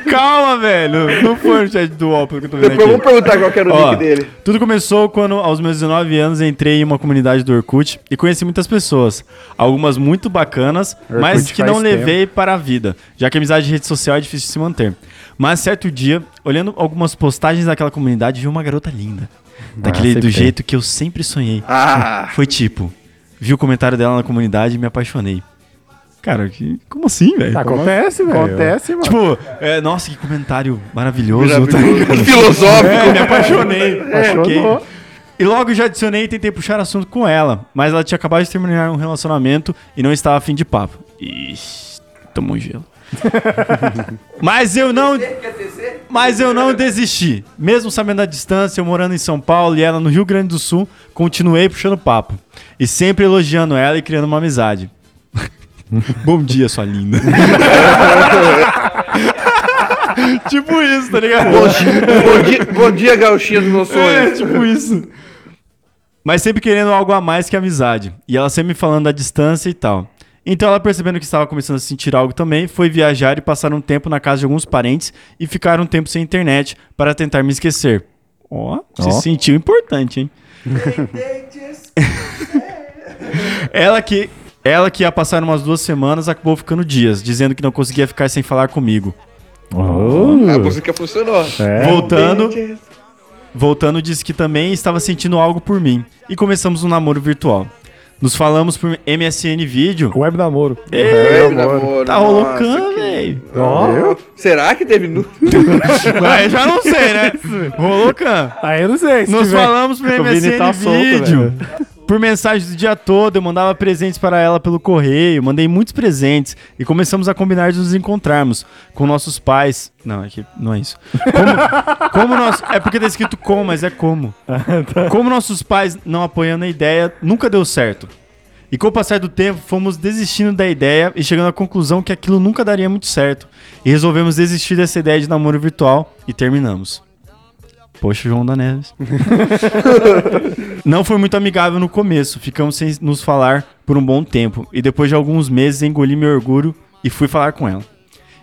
Calma, velho. Não foi no chat do UOL, pelo que eu tô vendo Depois aqui. vamos perguntar qual que era o Ó, nick dele. Tudo começou quando, aos meus 19 anos, entrei em uma comunidade do Orkut e conheci muitas pessoas. Algumas muito bacanas, mas Orkut que faz não levei para a vida, já que a amizade de rede social é difícil de se manter. Mas certo dia, olhando algumas postagens daquela comunidade, vi uma garota linda. Daquele sempre do jeito que eu sempre sonhei. Ah, Foi tipo, vi o comentário dela na comunidade e me apaixonei. Cara, que, como assim, velho? Acontece, velho. Acontece, mano. Tipo, é, nossa, que comentário maravilhoso. tá maravilhoso. Filosófico. É, me apaixonei. Apaixonou. Ok. E logo já adicionei e tentei puxar assunto com ela, mas ela tinha acabado de terminar um relacionamento e não estava afim de papo. Ixi, tomou gelo. mas eu não. Mas eu não desisti. Mesmo sabendo a distância, eu morando em São Paulo e ela no Rio Grande do Sul, continuei puxando papo. E sempre elogiando ela e criando uma amizade. Bom dia, sua linda. tipo isso, tá ligado? Bom dia, bom dia, gauchinha dos meus É, sonhos. tipo isso. Mas sempre querendo algo a mais que amizade. E ela sempre me falando da distância e tal. Então ela percebendo que estava começando a sentir algo também, foi viajar e passar um tempo na casa de alguns parentes e ficar um tempo sem internet para tentar me esquecer. Ó, se Ó. sentiu importante, hein? ela que ela que ia passar umas duas semanas acabou ficando dias, dizendo que não conseguia ficar sem falar comigo. Oh. A música funcionou. É. Voltando, voltando disse que também estava sentindo algo por mim e começamos um namoro virtual. Nos falamos por MSN vídeo. Web namoro. É, namoro. Tá nossa, rolocando, que- velho. Ó. Será que teve nu? Mas já não sei, né? Rolocando. Aí eu não sei. se Nos tiver- falamos por O MSN tá solto, vídeo. Por mensagem do dia todo, eu mandava presentes para ela pelo correio, mandei muitos presentes e começamos a combinar de nos encontrarmos com nossos pais. Não, é que não é isso. Como, como nós, é porque tá escrito com, mas é como. Como nossos pais não apoiando a ideia, nunca deu certo. E com o passar do tempo, fomos desistindo da ideia e chegando à conclusão que aquilo nunca daria muito certo. E resolvemos desistir dessa ideia de namoro virtual e terminamos. Poxa, João da Neves. Não foi muito amigável no começo, ficamos sem nos falar por um bom tempo. E depois de alguns meses engoli meu orgulho e fui falar com ela.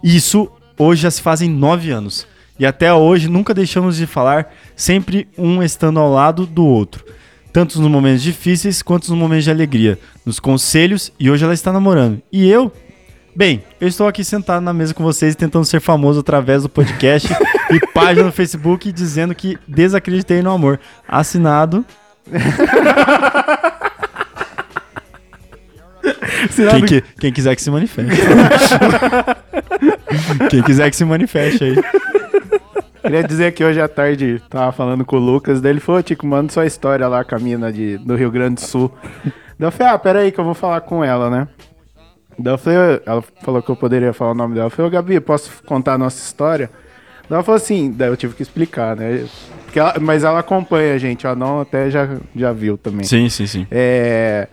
Isso hoje já se fazem nove anos. E até hoje nunca deixamos de falar, sempre um estando ao lado do outro. Tanto nos momentos difíceis quanto nos momentos de alegria. Nos conselhos e hoje ela está namorando. E eu? Bem, eu estou aqui sentado na mesa com vocês tentando ser famoso através do podcast e página no Facebook dizendo que desacreditei no amor. Assinado. Quem, que- quem quiser que se manifeste. quem quiser que se manifeste aí. Queria dizer que hoje à tarde tava falando com o Lucas, daí ele falou, Tico, manda sua história lá com a mina de, do Rio Grande do Sul. daí eu falei, ah, peraí que eu vou falar com ela, né? Daí eu falei, ela falou que eu poderia falar o nome dela. Eu falei, ô Gabi, posso contar a nossa história? Daí ela falou assim, daí eu tive que explicar, né? Porque ela- mas ela acompanha a gente, ela não até já, já viu também. Sim, sim, sim. É,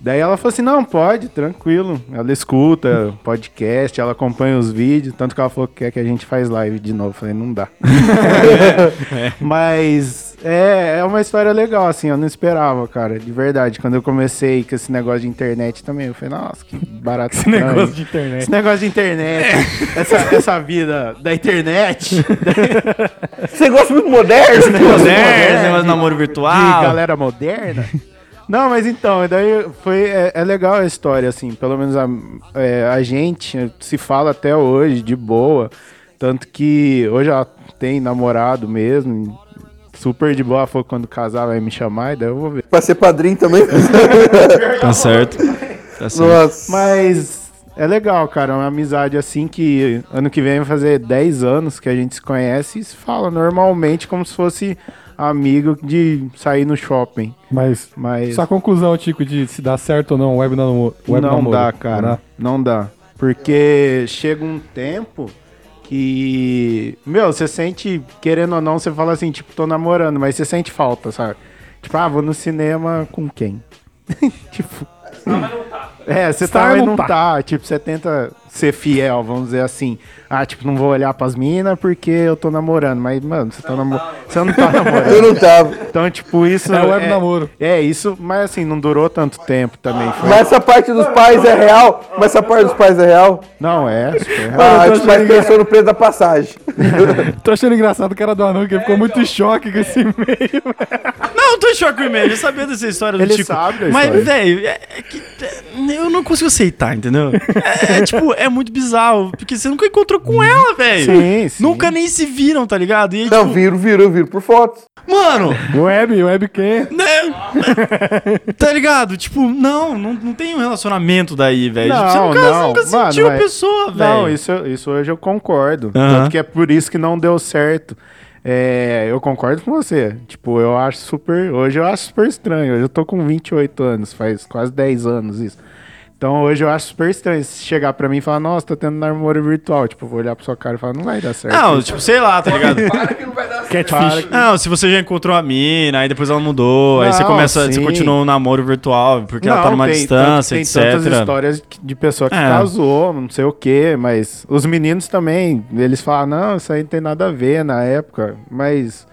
Daí ela falou assim: não, pode, tranquilo. Ela escuta podcast, ela acompanha os vídeos, tanto que ela falou que quer que a gente faz live de novo. Eu falei, não dá. Mas é, é uma história legal, assim, eu não esperava, cara, de verdade. Quando eu comecei com esse negócio de internet também, eu falei, nossa, que barato. Esse negócio de internet. Esse negócio de internet, essa, essa vida da internet. Você gosta muito moderno? Moderno, negócio de namoro de virtual. galera moderna. Não, mas então, daí foi, é, é legal a história, assim, pelo menos a, é, a gente se fala até hoje de boa, tanto que hoje ela tem namorado mesmo, super de boa, que quando casar vai me chamar, e daí eu vou ver. Pra ser padrinho também? Tá certo. Tá certo. Nossa. Mas é legal, cara, é uma amizade assim que ano que vem vai fazer 10 anos que a gente se conhece e se fala normalmente como se fosse amigo de sair no shopping. Mas, Mas sua conclusão, Tico, de se dá certo ou não web namoro? Web não namoro? dá, cara. Não dá. Porque chega um tempo que. Meu, você sente, querendo ou não, você fala assim, tipo, tô namorando, mas você sente falta, sabe? Tipo, ah, vou no cinema com quem? tipo. É, você Está, tá, mas não não tá. tá. Tipo, você tenta ser fiel, vamos dizer assim. Ah, tipo, não vou olhar pras minas porque eu tô namorando. Mas, mano, você, tá namo... você não tá namorando. Eu não tava. Então, tipo, isso. É web namoro. É, isso, mas assim, não durou tanto tempo também. Foi... Mas essa parte dos pais é real? Mas essa parte dos pais é real? Não, é, super real. Ah, tô tipo, mas achando pensou no preço da passagem. Tô achando engraçado o cara do anão, que ele ficou muito em choque com esse e-mail. Não, eu tô em choque com o e-mail. Eu sabia dessa história do Ele sabe Mas, velho, é, é que é, eu não consigo aceitar, entendeu? É, é, tipo, é muito bizarro. Porque você nunca encontrou com ela, velho. Sim, sim. Nunca nem se viram, tá ligado? E aí, Não, tipo, viro, viro, viro por fotos. mano, Web, webcam. né? tá ligado? Tipo, não, não, não tem um relacionamento daí, velho. Tipo, você Não, nunca, não. nunca Mano, sentiu a mas- pessoa, velho. Não, isso, isso hoje eu concordo. Aham. Tanto que é por isso que não deu certo. É, eu concordo com você. Tipo, eu acho super. Hoje eu acho super estranho. Hoje eu tô com 28 anos, faz quase 10 anos isso. Então hoje eu acho super estranho se chegar pra mim e falar, nossa, tô tendo namoro virtual. Tipo, vou olhar pra sua cara e falar, não vai dar certo. Não, tipo, sei lá, tá ligado? Catfish. Não, se você já encontrou a mina, aí depois ela mudou, aí você Não, começa, você sim. continua um namoro virtual, porque ela tá Não, numa tem- distância, Tem tantas etc. histórias de pessoa que É. casou, não sei o quê, mas os meninos também, eles falam, não, isso aí não tem nada a ver na época, mas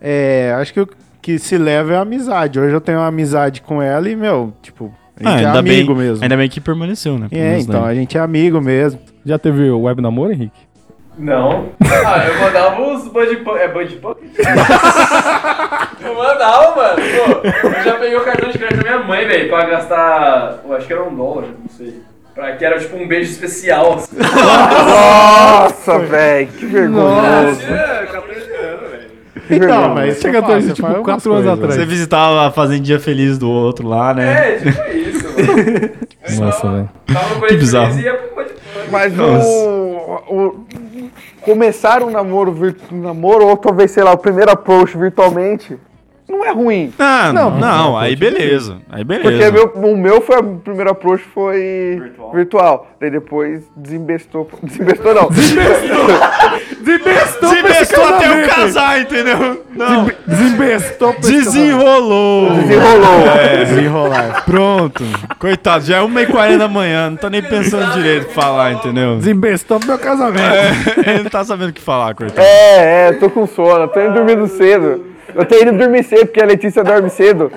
é, acho que o que se leva é a amizade. Hoje eu tenho uma amizade com ela e, meu, tipo, a Ah, gente é ainda amigo bem, mesmo. Ainda bem que permaneceu, né? É, então, né? a gente é amigo mesmo. Já teve web namoro, Henrique? Não. Ah, eu mandava os Bud. É Bud Punk? eu mandava, mano. Pô, eu já peguei o cartão de crédito da minha mãe, velho, pra gastar. Eu acho que era um dólar, não sei. Pra que era tipo um beijo especial. Assim. Nossa, velho, que vergonhoso. Tinha 14 anos, velho. Então, vergonha. mas Chega você até faz, você tipo, faz umas quatro anos coisas. atrás. Você visitava a fazendinha feliz do outro lá, né? É, tipo isso. Nossa, velho. Que bizarro. Mas o, o- Começar um namoro, um namoro, ou talvez, sei lá, o primeiro approach virtualmente, não é ruim. Ah, não, Não, não, não, aí beleza. Aí beleza. Porque meu, o meu foi, o primeiro approach foi virtual. Daí depois desembestou. Desembestou não. Desembestou, Desembestou até eu casar, entendeu? Não. Desembestou Desenrolou. Desenrolou. Desenrolar. Pronto. Coitado, já é 1h40 da manhã, não tá nem pensando direito pra falar, entendeu? Desembestou pro meu casamento. É, ele não tá sabendo o que falar, coitado. É, é, tô com sono, tô indo dormindo cedo. Eu tô indo dormir cedo, porque a Letícia dorme cedo.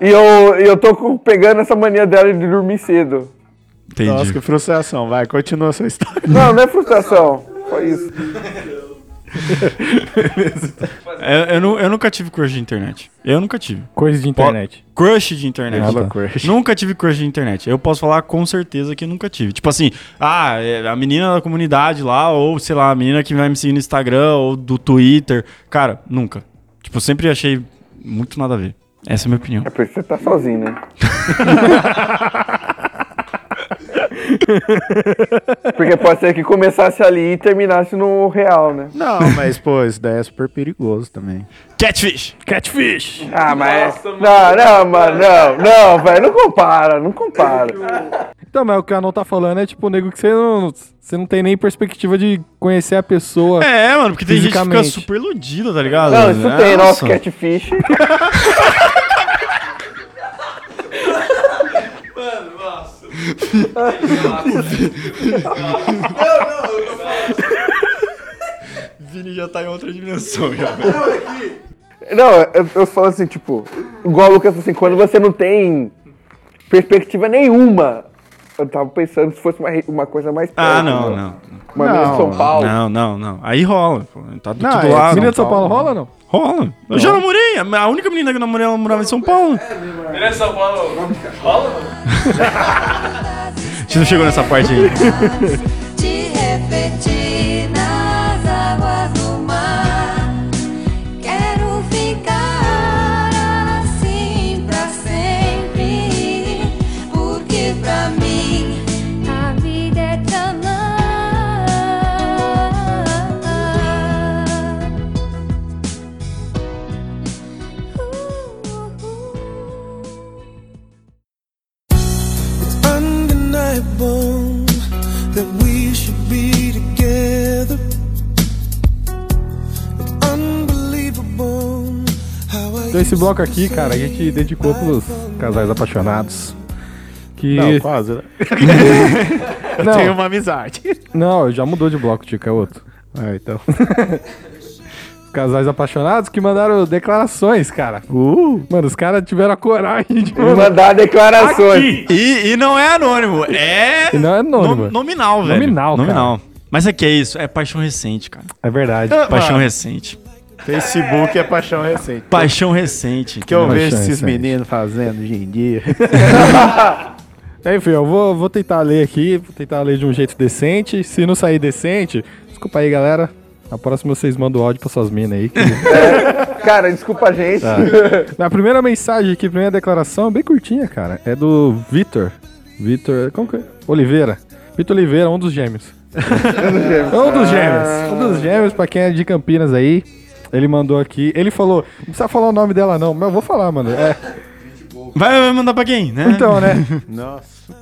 E eu, eu tô pegando essa mania dela de dormir cedo. Entendi. Nossa, que frustração. Vai, continua a sua história. Não, não é frustração. Foi isso. É, eu, nu- eu nunca tive crush de internet. Eu nunca tive. Coisa de internet. Crush de internet. Tá. crush. Nunca tive crush de internet. Eu posso falar com certeza que nunca tive. Tipo assim, ah, é a menina da comunidade lá, ou sei lá, a menina que vai me seguir no Instagram ou do Twitter. Cara, nunca. Tipo, eu sempre achei muito nada a ver. Essa é a minha opinião. É por isso que você tá sozinho, né? Porque pode ser que começasse ali e terminasse no real, né? Não, mas, pô, isso daí é super perigoso também. Catfish! Catfish. Ah, mas. não, não, mano, não, não, velho, não compara, não compara. Então, mas o que a não tá falando é tipo, nego, que você não, você não tem nem perspectiva de conhecer a pessoa. É, mano, porque tem gente que fica super iludida, tá ligado? Não, isso tem, nosso Nossa. catfish. Vini já tá em outra dimensão, já. Não, eu, eu falo assim, tipo, igual o Lucas, assim, quando você não tem perspectiva nenhuma. Eu tava pensando se fosse uma, uma coisa mais Ah, não, né? não. Uma menina de São Paulo. Não, não, não. Aí rola. pô. Tá do Não, tudo é, menina de São Paulo rola ou não? Rola. Eu já namorei. A única menina que eu namorei, ela morava em São Paulo. Menina de São Paulo. Rola, mano? A gente não chegou nessa parte ainda. esse bloco aqui, cara, a gente dedicou pros casais apaixonados. Que. Não, quase, né? Não. Tem uma amizade. Não, já mudou de bloco, Tico, é outro. Ah, então. Casais apaixonados que mandaram declarações, cara. Uh! Mano, os caras tiveram a coragem de De mandar declarações. E, e não é anônimo, é. E não é anônimo. no- nominal, velho. Nominal, cara. Nominal. Mas é que é isso, é paixão recente, cara. É verdade. Paixão mano. recente. Facebook é paixão recente. Paixão recente. Que eu Paixão vejo esses recente. meninos fazendo hoje em dia. Enfim, eu vou, vou tentar ler aqui, vou tentar ler de um jeito decente. Se não sair decente, desculpa aí, galera. Na próxima vocês mandam áudio pra suas minas aí. que- Cara, desculpa a gente. Tá. Na primeira mensagem aqui, primeira declaração, bem curtinha, cara. É do Vitor. Vitor. Como que é? Oliveira. Vitor Oliveira, um dos gêmeos. um dos gêmeos. Um dos gêmeos, pra quem é de Campinas aí. Ele mandou aqui. Ele falou. Não precisa falar o nome dela, não, mas eu vou falar, mano. É. Vai, vai mandar pra quem, né? Então, né? Nossa.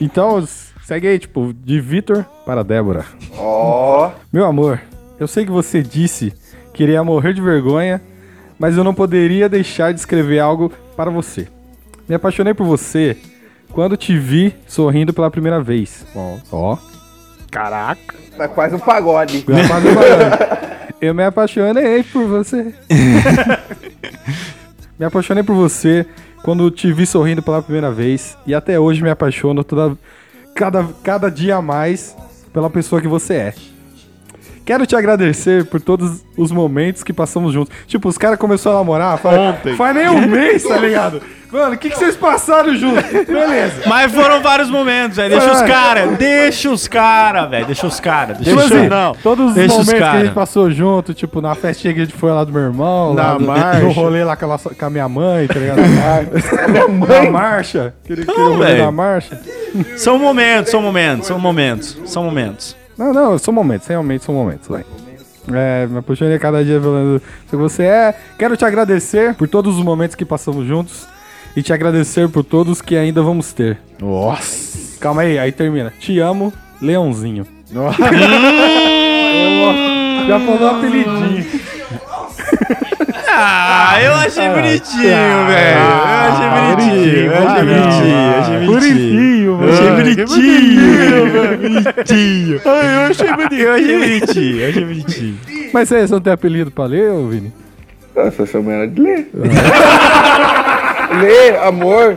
Então, segue aí, tipo, de Vitor para Débora. Ó. Meu amor, eu sei que você disse que iria morrer de vergonha, mas eu não poderia deixar de escrever algo para você. Me apaixonei por você quando te vi sorrindo pela primeira vez. Ó. Ó. Caraca. Tá quase um pagode. Gravado no barulho. Eu me apaixonei por você. me apaixonei por você quando te vi sorrindo pela primeira vez e até hoje me apaixono toda, cada, cada dia a mais pela pessoa que você é. Quero te agradecer por todos os momentos que passamos juntos. Tipo, os caras começaram a namorar faz, Ontem. faz nem um mês, tá ligado? Mano, o que, que vocês passaram juntos? Beleza. Mas foram vários momentos, velho. Deixa os É. caras, deixa os caras, velho. Deixa os caras. Deixa Tipo os assim, caras. todos os Deixa os momentos que a gente passou junto, tipo, na festinha que a gente foi lá do meu irmão, Na lá do, marcha. no rolê lá com a, com a minha mãe, tá ligado? minha mãe. Na marcha. Aquele, aquele Não, rolê na marcha. São momentos, são momentos, são momentos, são momentos. Não, não, são momentos, realmente são momentos, vai. É, me apaixonei cada dia pelo que você é. Quero te agradecer por todos os momentos que passamos juntos e te agradecer por todos que ainda vamos ter. Nossa. Calma aí, aí termina. Te amo, Leãozinho. Nossa. Já falou apelidinho. Ah, eu achei bonitinho, velho. Eu achei bonitinho, eu achei bonitinho, eu achei bonitinho. Bonitinho. Achei bonitinho, velho. Bonitinho. eu achei bonito. Eu achei bonitinho, eu achei bonitinho. Mas você não tem apelido pra ler, ô Vini? Eu só chamo ela de Lê. Lê, amor.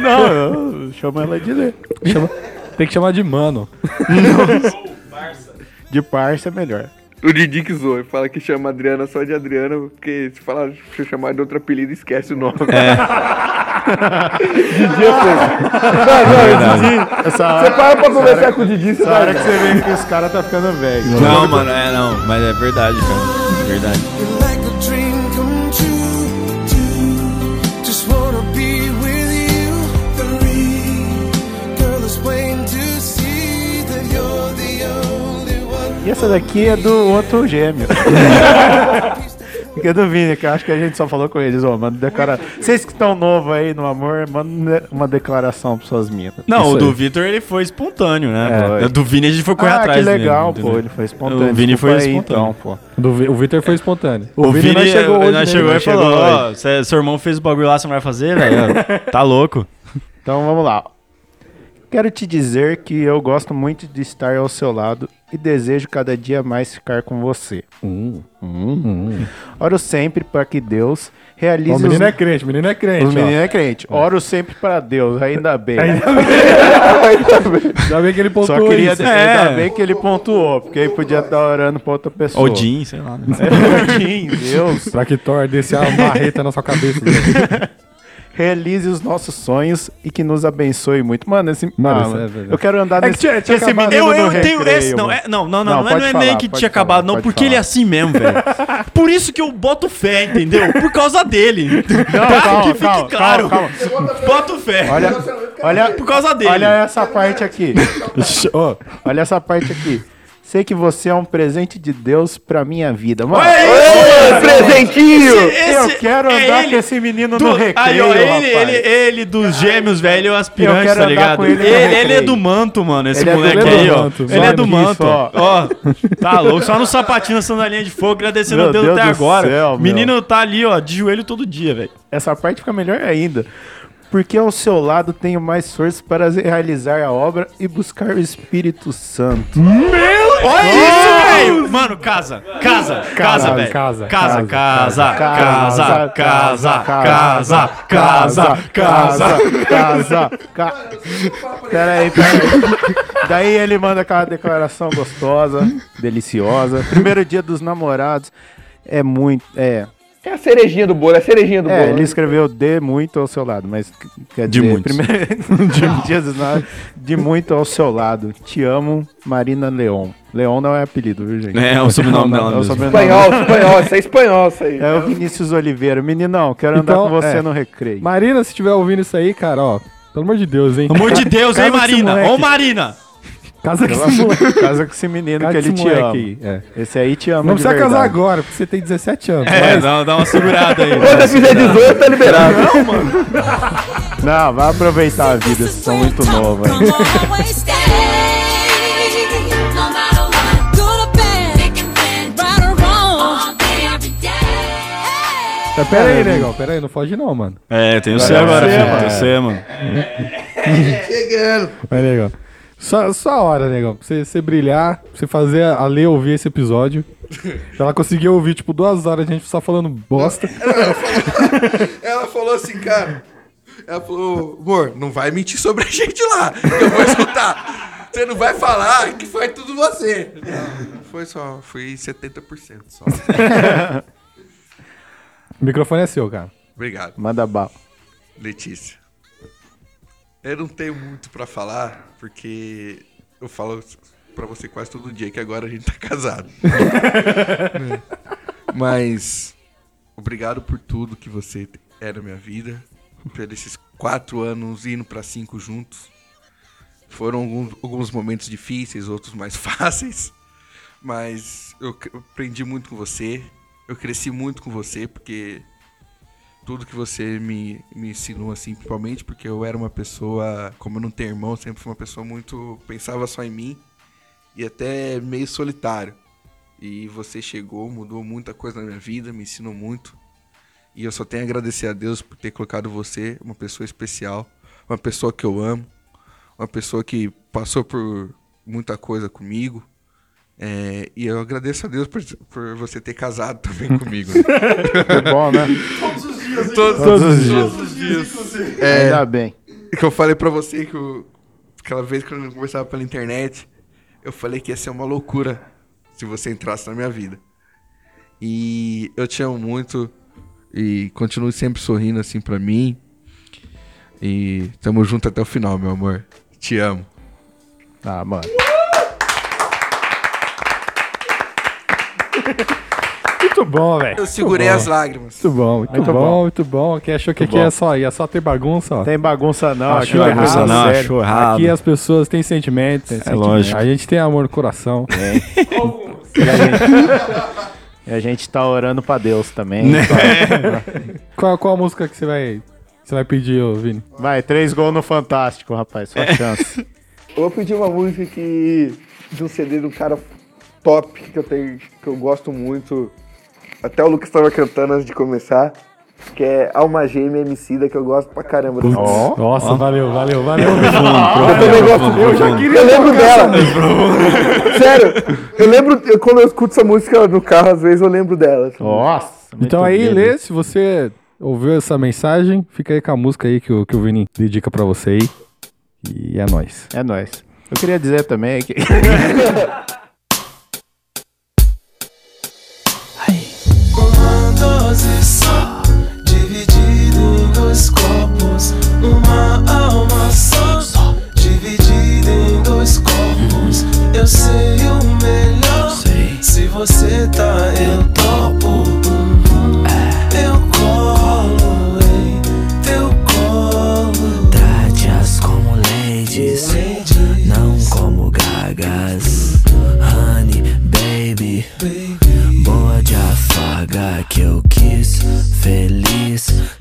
Não, eu chamo ela de ler. Chama- Tem que chamar de mano. De parça é melhor. O Didi que zoa, fala que chama Adriana só de Adriana, porque se falar, se chamar de outro apelido, esquece o nome. É. Didi é fofo. Não, não, Didi. Essa Você para pra conversar com o Didi, você vai. hora que você vê que os caras tá ficando velho. Não, mano, é não, mas é verdade, cara. É verdade. E essa daqui é do outro gêmeo. Que é do Vini, que eu acho que a gente só falou com eles, ô, manda declara... Vocês que estão novos aí no amor, manda uma declaração pra suas minas. Não, Isso o do aí. Vitor ele foi espontâneo, né? É. O do Vini a gente foi correr ah, atrás que legal, dele, pô, entendeu? ele foi espontâneo. O Vini foi aí, espontâneo. Então, pô. Do Vi- o Vitor foi espontâneo. O Vini, não chegou hoje. não né? chegou e chegou falou, ó, cê- seu irmão fez o bagulho lá, você não vai fazer, velho? tá louco. Então vamos lá. Quero te dizer que eu gosto muito de estar ao seu lado e desejo cada dia mais ficar com você. Hum, Oro sempre para que Deus realize O os... menino é crente, o menino é crente. Os ó. meninos é crente. Oro sempre para Deus, ainda bem. Ainda bem que ele pontuou Só queria isso. ainda bem que ele pontuou, porque aí podia estar orando pra outra pessoa. Odin, sei lá. Né? É, Odin, Deus. Pra que Thor desse a marreta na sua cabeça. Realize os nossos sonhos e que nos abençoe muito. Mano, esse. Mano, ah, isso é eu quero andar É que nesse. tinha- tinha esse menino Eu, eu tenho recreio, esse. Não, é, não, não, não, Não, não, é, pode não é falar, nem que tinha falar, acabado, não, porque falar. ele é assim mesmo, velho. Por isso que eu boto fé, entendeu? Por causa dele. Não, Tá? calma, que fique calma, claro. calma, Boto fé. Olha, olha, Por causa dele. olha essa parte aqui. Olha essa parte aqui. Sei que você é um presente de Deus pra minha vida. Mano, isso! presentinho! eu quero é andar ele com esse menino do- no recreio, Aí, ó, ele, rapaz. ele, ele dos gêmeos, velho, ele é o Eu aspirante, tá ligado? Ele, ele é do manto, mano, esse Ele é moleque é aí, ó. manto, Ele é do manto. só. Ó, tá louco, só no sapatinho, na sandalinha de fogo, agradecendo Meu a Deus, Deus até do agora. céu, menino tá ali, ó, de joelho todo dia, velho. Essa parte fica melhor ainda. Porque ao seu lado tenho mais força para realizar a obra e buscar o Espírito Santo. Olha isso, velho! Mano, casa, casa, casa, velho. casa, Casa, casa, casa, casa, casa, casa, casa, casa. casa, casa. Pera aí, pera aí. Daí ele manda aquela declaração gostosa, deliciosa. Primeiro dia dos namorados é muito. É, É a cerejinha do bolo, é a cerejinha do é bolo. ele escreveu de muito ao seu lado, mas quer De dizer, muitos. primeiro de, dia dos namorados, de muito ao seu lado. Te amo, Marina Leon. Leon não é apelido, viu, gente? É, é o sobrenome Não, dela é o sobrenome. Espanhol, espanhol, isso é espanhol isso aí. É o Vinícius Oliveira. Meninão, quero andar Então, com você é. no recreio. Marina, se estiver ouvindo isso aí, cara, ó. Pelo amor de Deus, hein? Pelo amor de Deus, hein, Marina? Ô, Marina! Casa com esse moleque. Casa com esse menino Casa que ele te ama. aí, é. Esse aí te ama Não de precisa casar verdade. agora, porque você tem 17 anos. É, mas dá, dá uma segurada aí. Quando eu fizer 18, tá liberado. Não, vai aproveitar a vida, vocês são muito novos Tá, Pera aí, negão. Pera aí, não foge não, mano. É, tem o C agora, filho. mano. Tem o C, mano. Chegando. Vai, negão. Só, só a hora, negão. Pra você, você brilhar, pra você fazer a a Lê ouvir esse episódio. Pra ela conseguir ouvir, tipo, duas horas de gente só falando bosta. Ela falou assim, cara. Ela falou, amor, não vai mentir sobre a gente lá. que Eu vou escutar. Você não vai falar que foi tudo você. Não, foi só, foi 70% só. Microfone é seu, cara. Obrigado, Manda bala. Letícia. Eu não tenho muito pra falar, porque eu falo pra você quase todo dia que agora a gente tá casado. Mas obrigado por tudo que você é na minha vida, por esses quatro anos indo pra cinco juntos. Foram alguns, alguns momentos difíceis, outros mais fáceis, mas eu aprendi muito com você, eu cresci muito com você, porque tudo que você me, me ensinou, assim, principalmente porque eu era uma pessoa, como eu não tenho irmão, sempre fui uma pessoa muito. pensava só em mim e até meio solitário. E você chegou, mudou muita coisa na minha vida, me ensinou muito. E eu só tenho a agradecer a Deus por ter colocado você, uma pessoa especial, uma pessoa que eu amo, uma pessoa que passou por muita coisa comigo. É, e eu agradeço a Deus por, por você ter casado também comigo. Que bom, né? Todos, os dias. Ainda bem. que eu falei pra você que eu, aquela vez que eu conversava pela internet, eu falei que ia ser uma loucura se você entrasse na minha vida. E eu te amo muito e continue sempre sorrindo assim pra mim. E tamo junto até o final, meu amor. Te amo. Ah, mano. Muito bom, velho. Eu segurei as lágrimas. Muito bom, muito, muito bom, bom, muito bom. Quem achou que aqui é só, ia é só ter bagunça? Ó. Tem bagunça não, achou é bagunça errado, não, achou errado. Aqui as pessoas têm sentimentos. É sentimento. lógico. A gente tem amor no coração. É. e, a gente, tá orando pra Deus também. Né? Então, qual, qual a música que você vai, você vai pedir, ô, Vini? Vai, três gols no Fantástico, rapaz. Sua é. chance. Eu vou pedir uma música que de um CD do cara top que eu tenho, que eu gosto muito. Até o Lucas estava cantando antes de começar. Que é Alma Gêmea Emicida, que eu gosto pra caramba. Oh. Nossa, oh. valeu, valeu, valeu. eu também gosto. Eu já queria. Eu lembro dela. Sério, eu lembro, eu, quando eu escuto essa música no carro, às vezes eu lembro dela. Assim. Nossa. Então aí, bem. Lê, se você ouviu essa mensagem, fica aí com a música aí que o, que o Vini dedica pra você aí. E é nóis. É nóis. Eu queria dizer também que. this.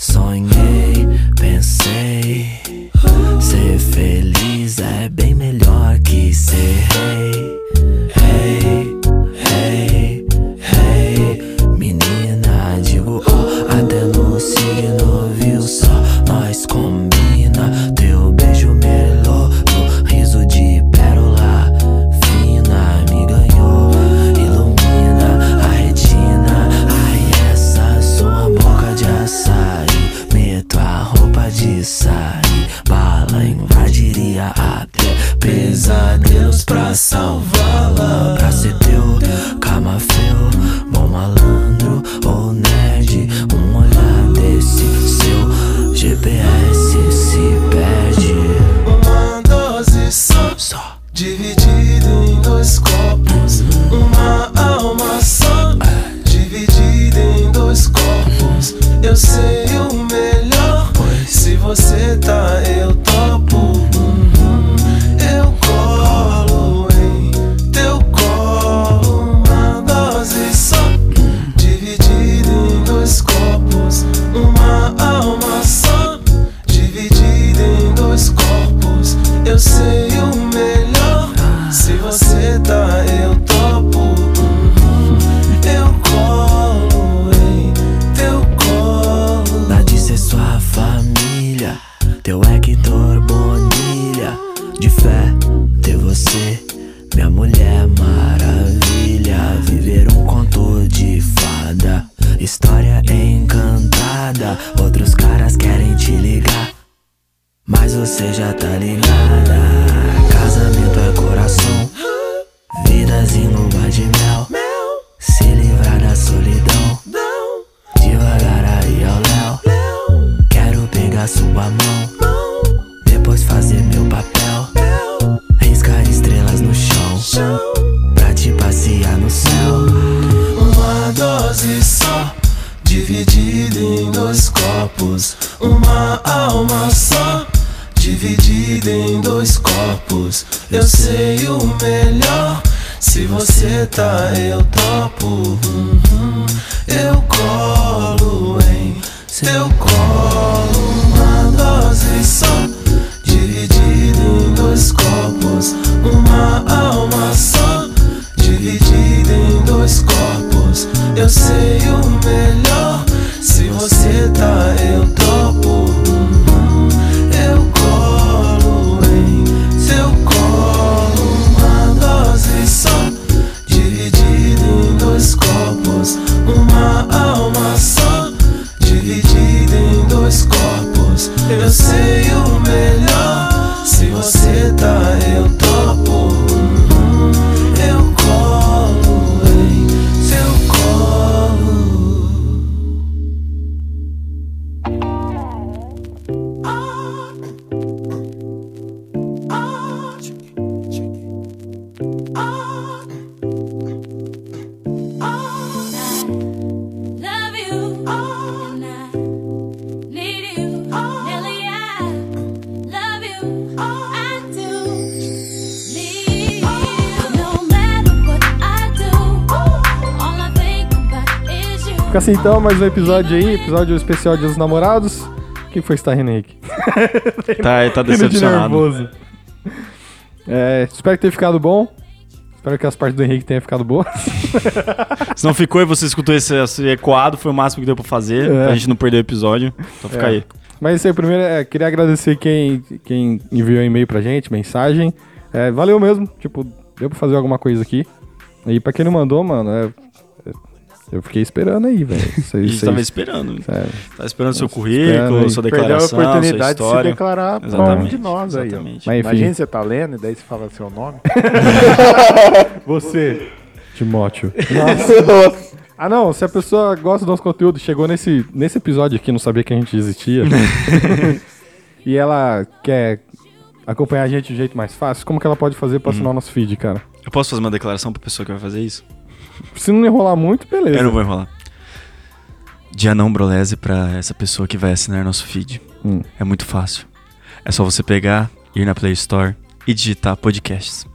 sua mão. Depois fazer meu papel. Riscar estrelas no chão. Pra te passear no céu. Uma dose só, dividida em dois copos. Uma alma só, dividida em dois corpos. Eu sei o melhor. Se você tá, eu topo. Uhum. Eu colo em seu corpo. dois corpos, eu sei o melhor. Se você tá, eu tô. Mais um episódio aí, episódio especial Dia dos Namorados. O que foi tá rindo, Henrique? Tá, tá de decepcionado. nervoso. É, espero que tenha ficado bom. Espero que as partes do Henrique tenham ficado boas. Se não ficou e você escutou esse, esse ecoado, foi o máximo que deu pra fazer. É. Pra gente não perder o episódio. Então fica É. aí. Mas isso aí, primeiro, é, queria agradecer quem, quem enviou e-mail pra gente, mensagem. É, valeu mesmo, tipo, deu pra fazer alguma coisa aqui. E pra quem não mandou, mano, é, é, eu fiquei esperando aí, velho. A gente tava esperando. Sério. Tava esperando seu esperando currículo, aí. sua Perdeu a declaração, sua oportunidade de se história. declarar pra um Exatamente. de nós aí. ó. Exatamente. Mas enfim. Imagina você tá lendo e daí você fala seu nome. Você, Timóteo. Nossa. Ah, não, se a pessoa gosta do nosso conteúdo, chegou nesse, nesse episódio aqui, não sabia que a gente existia. e ela quer acompanhar a gente de um jeito mais fácil, como que ela pode fazer pra assinar o nosso feed, cara? Eu posso fazer uma declaração pra pessoa que vai fazer isso? Se não enrolar muito, beleza. Eu não vou enrolar. Dia não brolese pra essa pessoa que vai assinar nosso feed. Hum. É muito fácil. É só você pegar, ir na Play Store e digitar podcasts.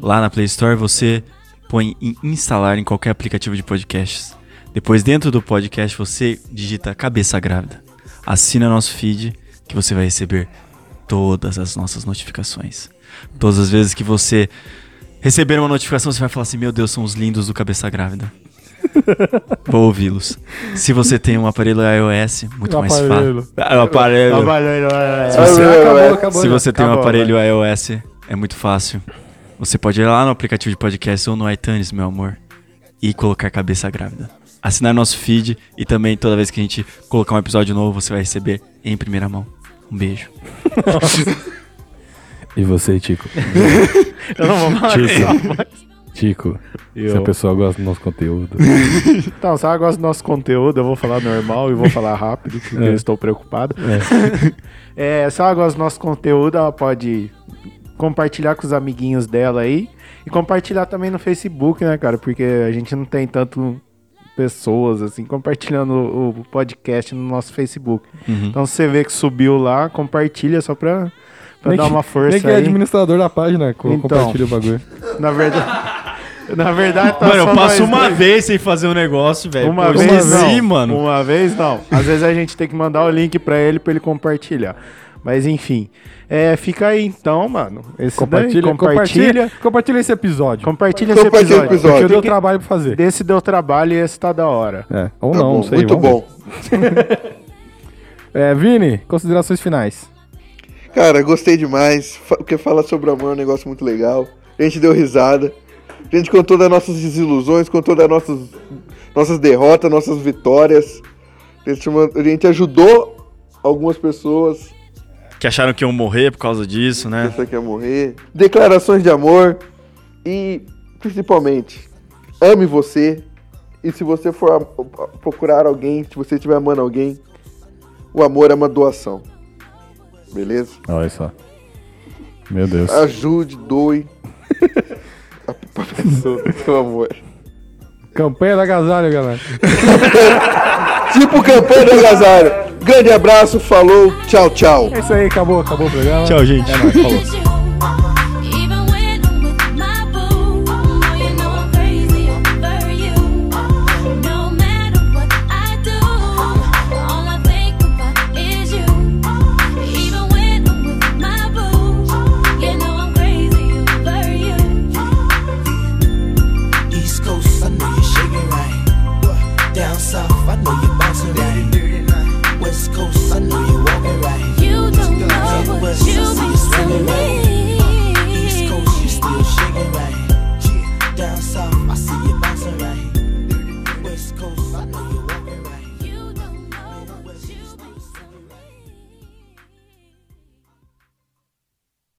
Lá na Play Store você põe em instalar em qualquer aplicativo de podcasts. Depois dentro do podcast você digita cabeça grávida. Assina nosso feed que você vai receber todas as nossas notificações. Todas as vezes que você receber uma notificação, você vai falar assim: Meu Deus, são os lindos do cabeça grávida. Vou ouvi-los. Se você tem um aparelho iOS, muito Um mais aparelho. fácil. Ah, um aparelho. Aparelho, é. Se você, Acabou, acabou se você tem um Acabou, aparelho vai. iOS, é muito fácil. Você pode ir lá no aplicativo de podcast ou no iTunes, meu amor, e colocar cabeça grávida. Assinar nosso feed e também toda vez que a gente colocar um episódio novo, você vai receber em primeira mão. Um beijo. E você, Tico? Eu não vou falar Tico, mas- Tico, Eu. se a pessoa gosta do nosso conteúdo. Então, se ela gosta do nosso conteúdo, eu vou falar normal e vou falar rápido, porque É. eu estou preocupado. É, se ela gosta do nosso conteúdo, ela pode compartilhar com os amiguinhos dela aí. E compartilhar também no Facebook, né, cara? Porque a gente não tem tanto pessoas assim compartilhando o, o podcast no nosso Facebook. Uhum. Então, se você vê que subiu lá, compartilha só pra, pra Nem dar uma força Nem que é aí. administrador da página, co- Então. compartilha o bagulho. Na verdade... Na verdade, tá Mano, só eu passo uma dois. vez sem fazer um negócio, velho. Uma Pô, vez não. mano. Uma vez não. Às vezes a gente tem que mandar o link pra ele pra ele compartilhar. Mas enfim. É, fica aí então, mano. Esse Compartilha, daí, compartilha, compartilha. compartilha esse episódio. Compartilha esse Compartilha episódio. o episódio. Porque deu Que- trabalho pra fazer. Desse deu trabalho e esse tá da hora. É, ou Tá não, bom, não sei. muito bom. É, Vini, considerações finais. Cara, gostei demais. Fa- Porque falar sobre amor é um negócio muito legal. A gente deu risada. A gente contou das nossas desilusões, contou das nossas, nossas derrotas, nossas vitórias. A gente, a gente ajudou algumas pessoas Que acharam que iam morrer por causa disso, né? que quer morrer. Declarações de amor. E, principalmente, ame você. E se você for procurar alguém, se você estiver amando alguém, o amor é uma doação. Beleza? Olha só. Meu Deus. Ajude, doe. a pessoa seu amor. Campanha da agasalho, galera. Tipo campanha do agasalho. Grande abraço, falou, tchau, tchau. É isso aí, acabou, acabou o programa. Tchau, gente. É nóis, falou.